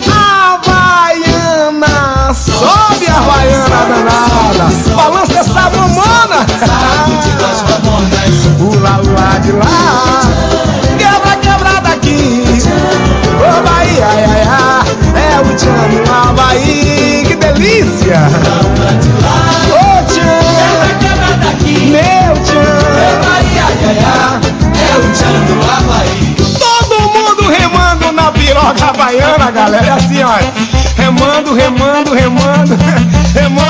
a baiana sobe a baiana danada. Balança essa mamona. Pula lá de lá. Quebra, quebra daqui. Ô Bahia, ai, ai, ai, é o tchan Havaí, que delícia! Galera, é assim, ó. Remando, remando, remando, (laughs) remando,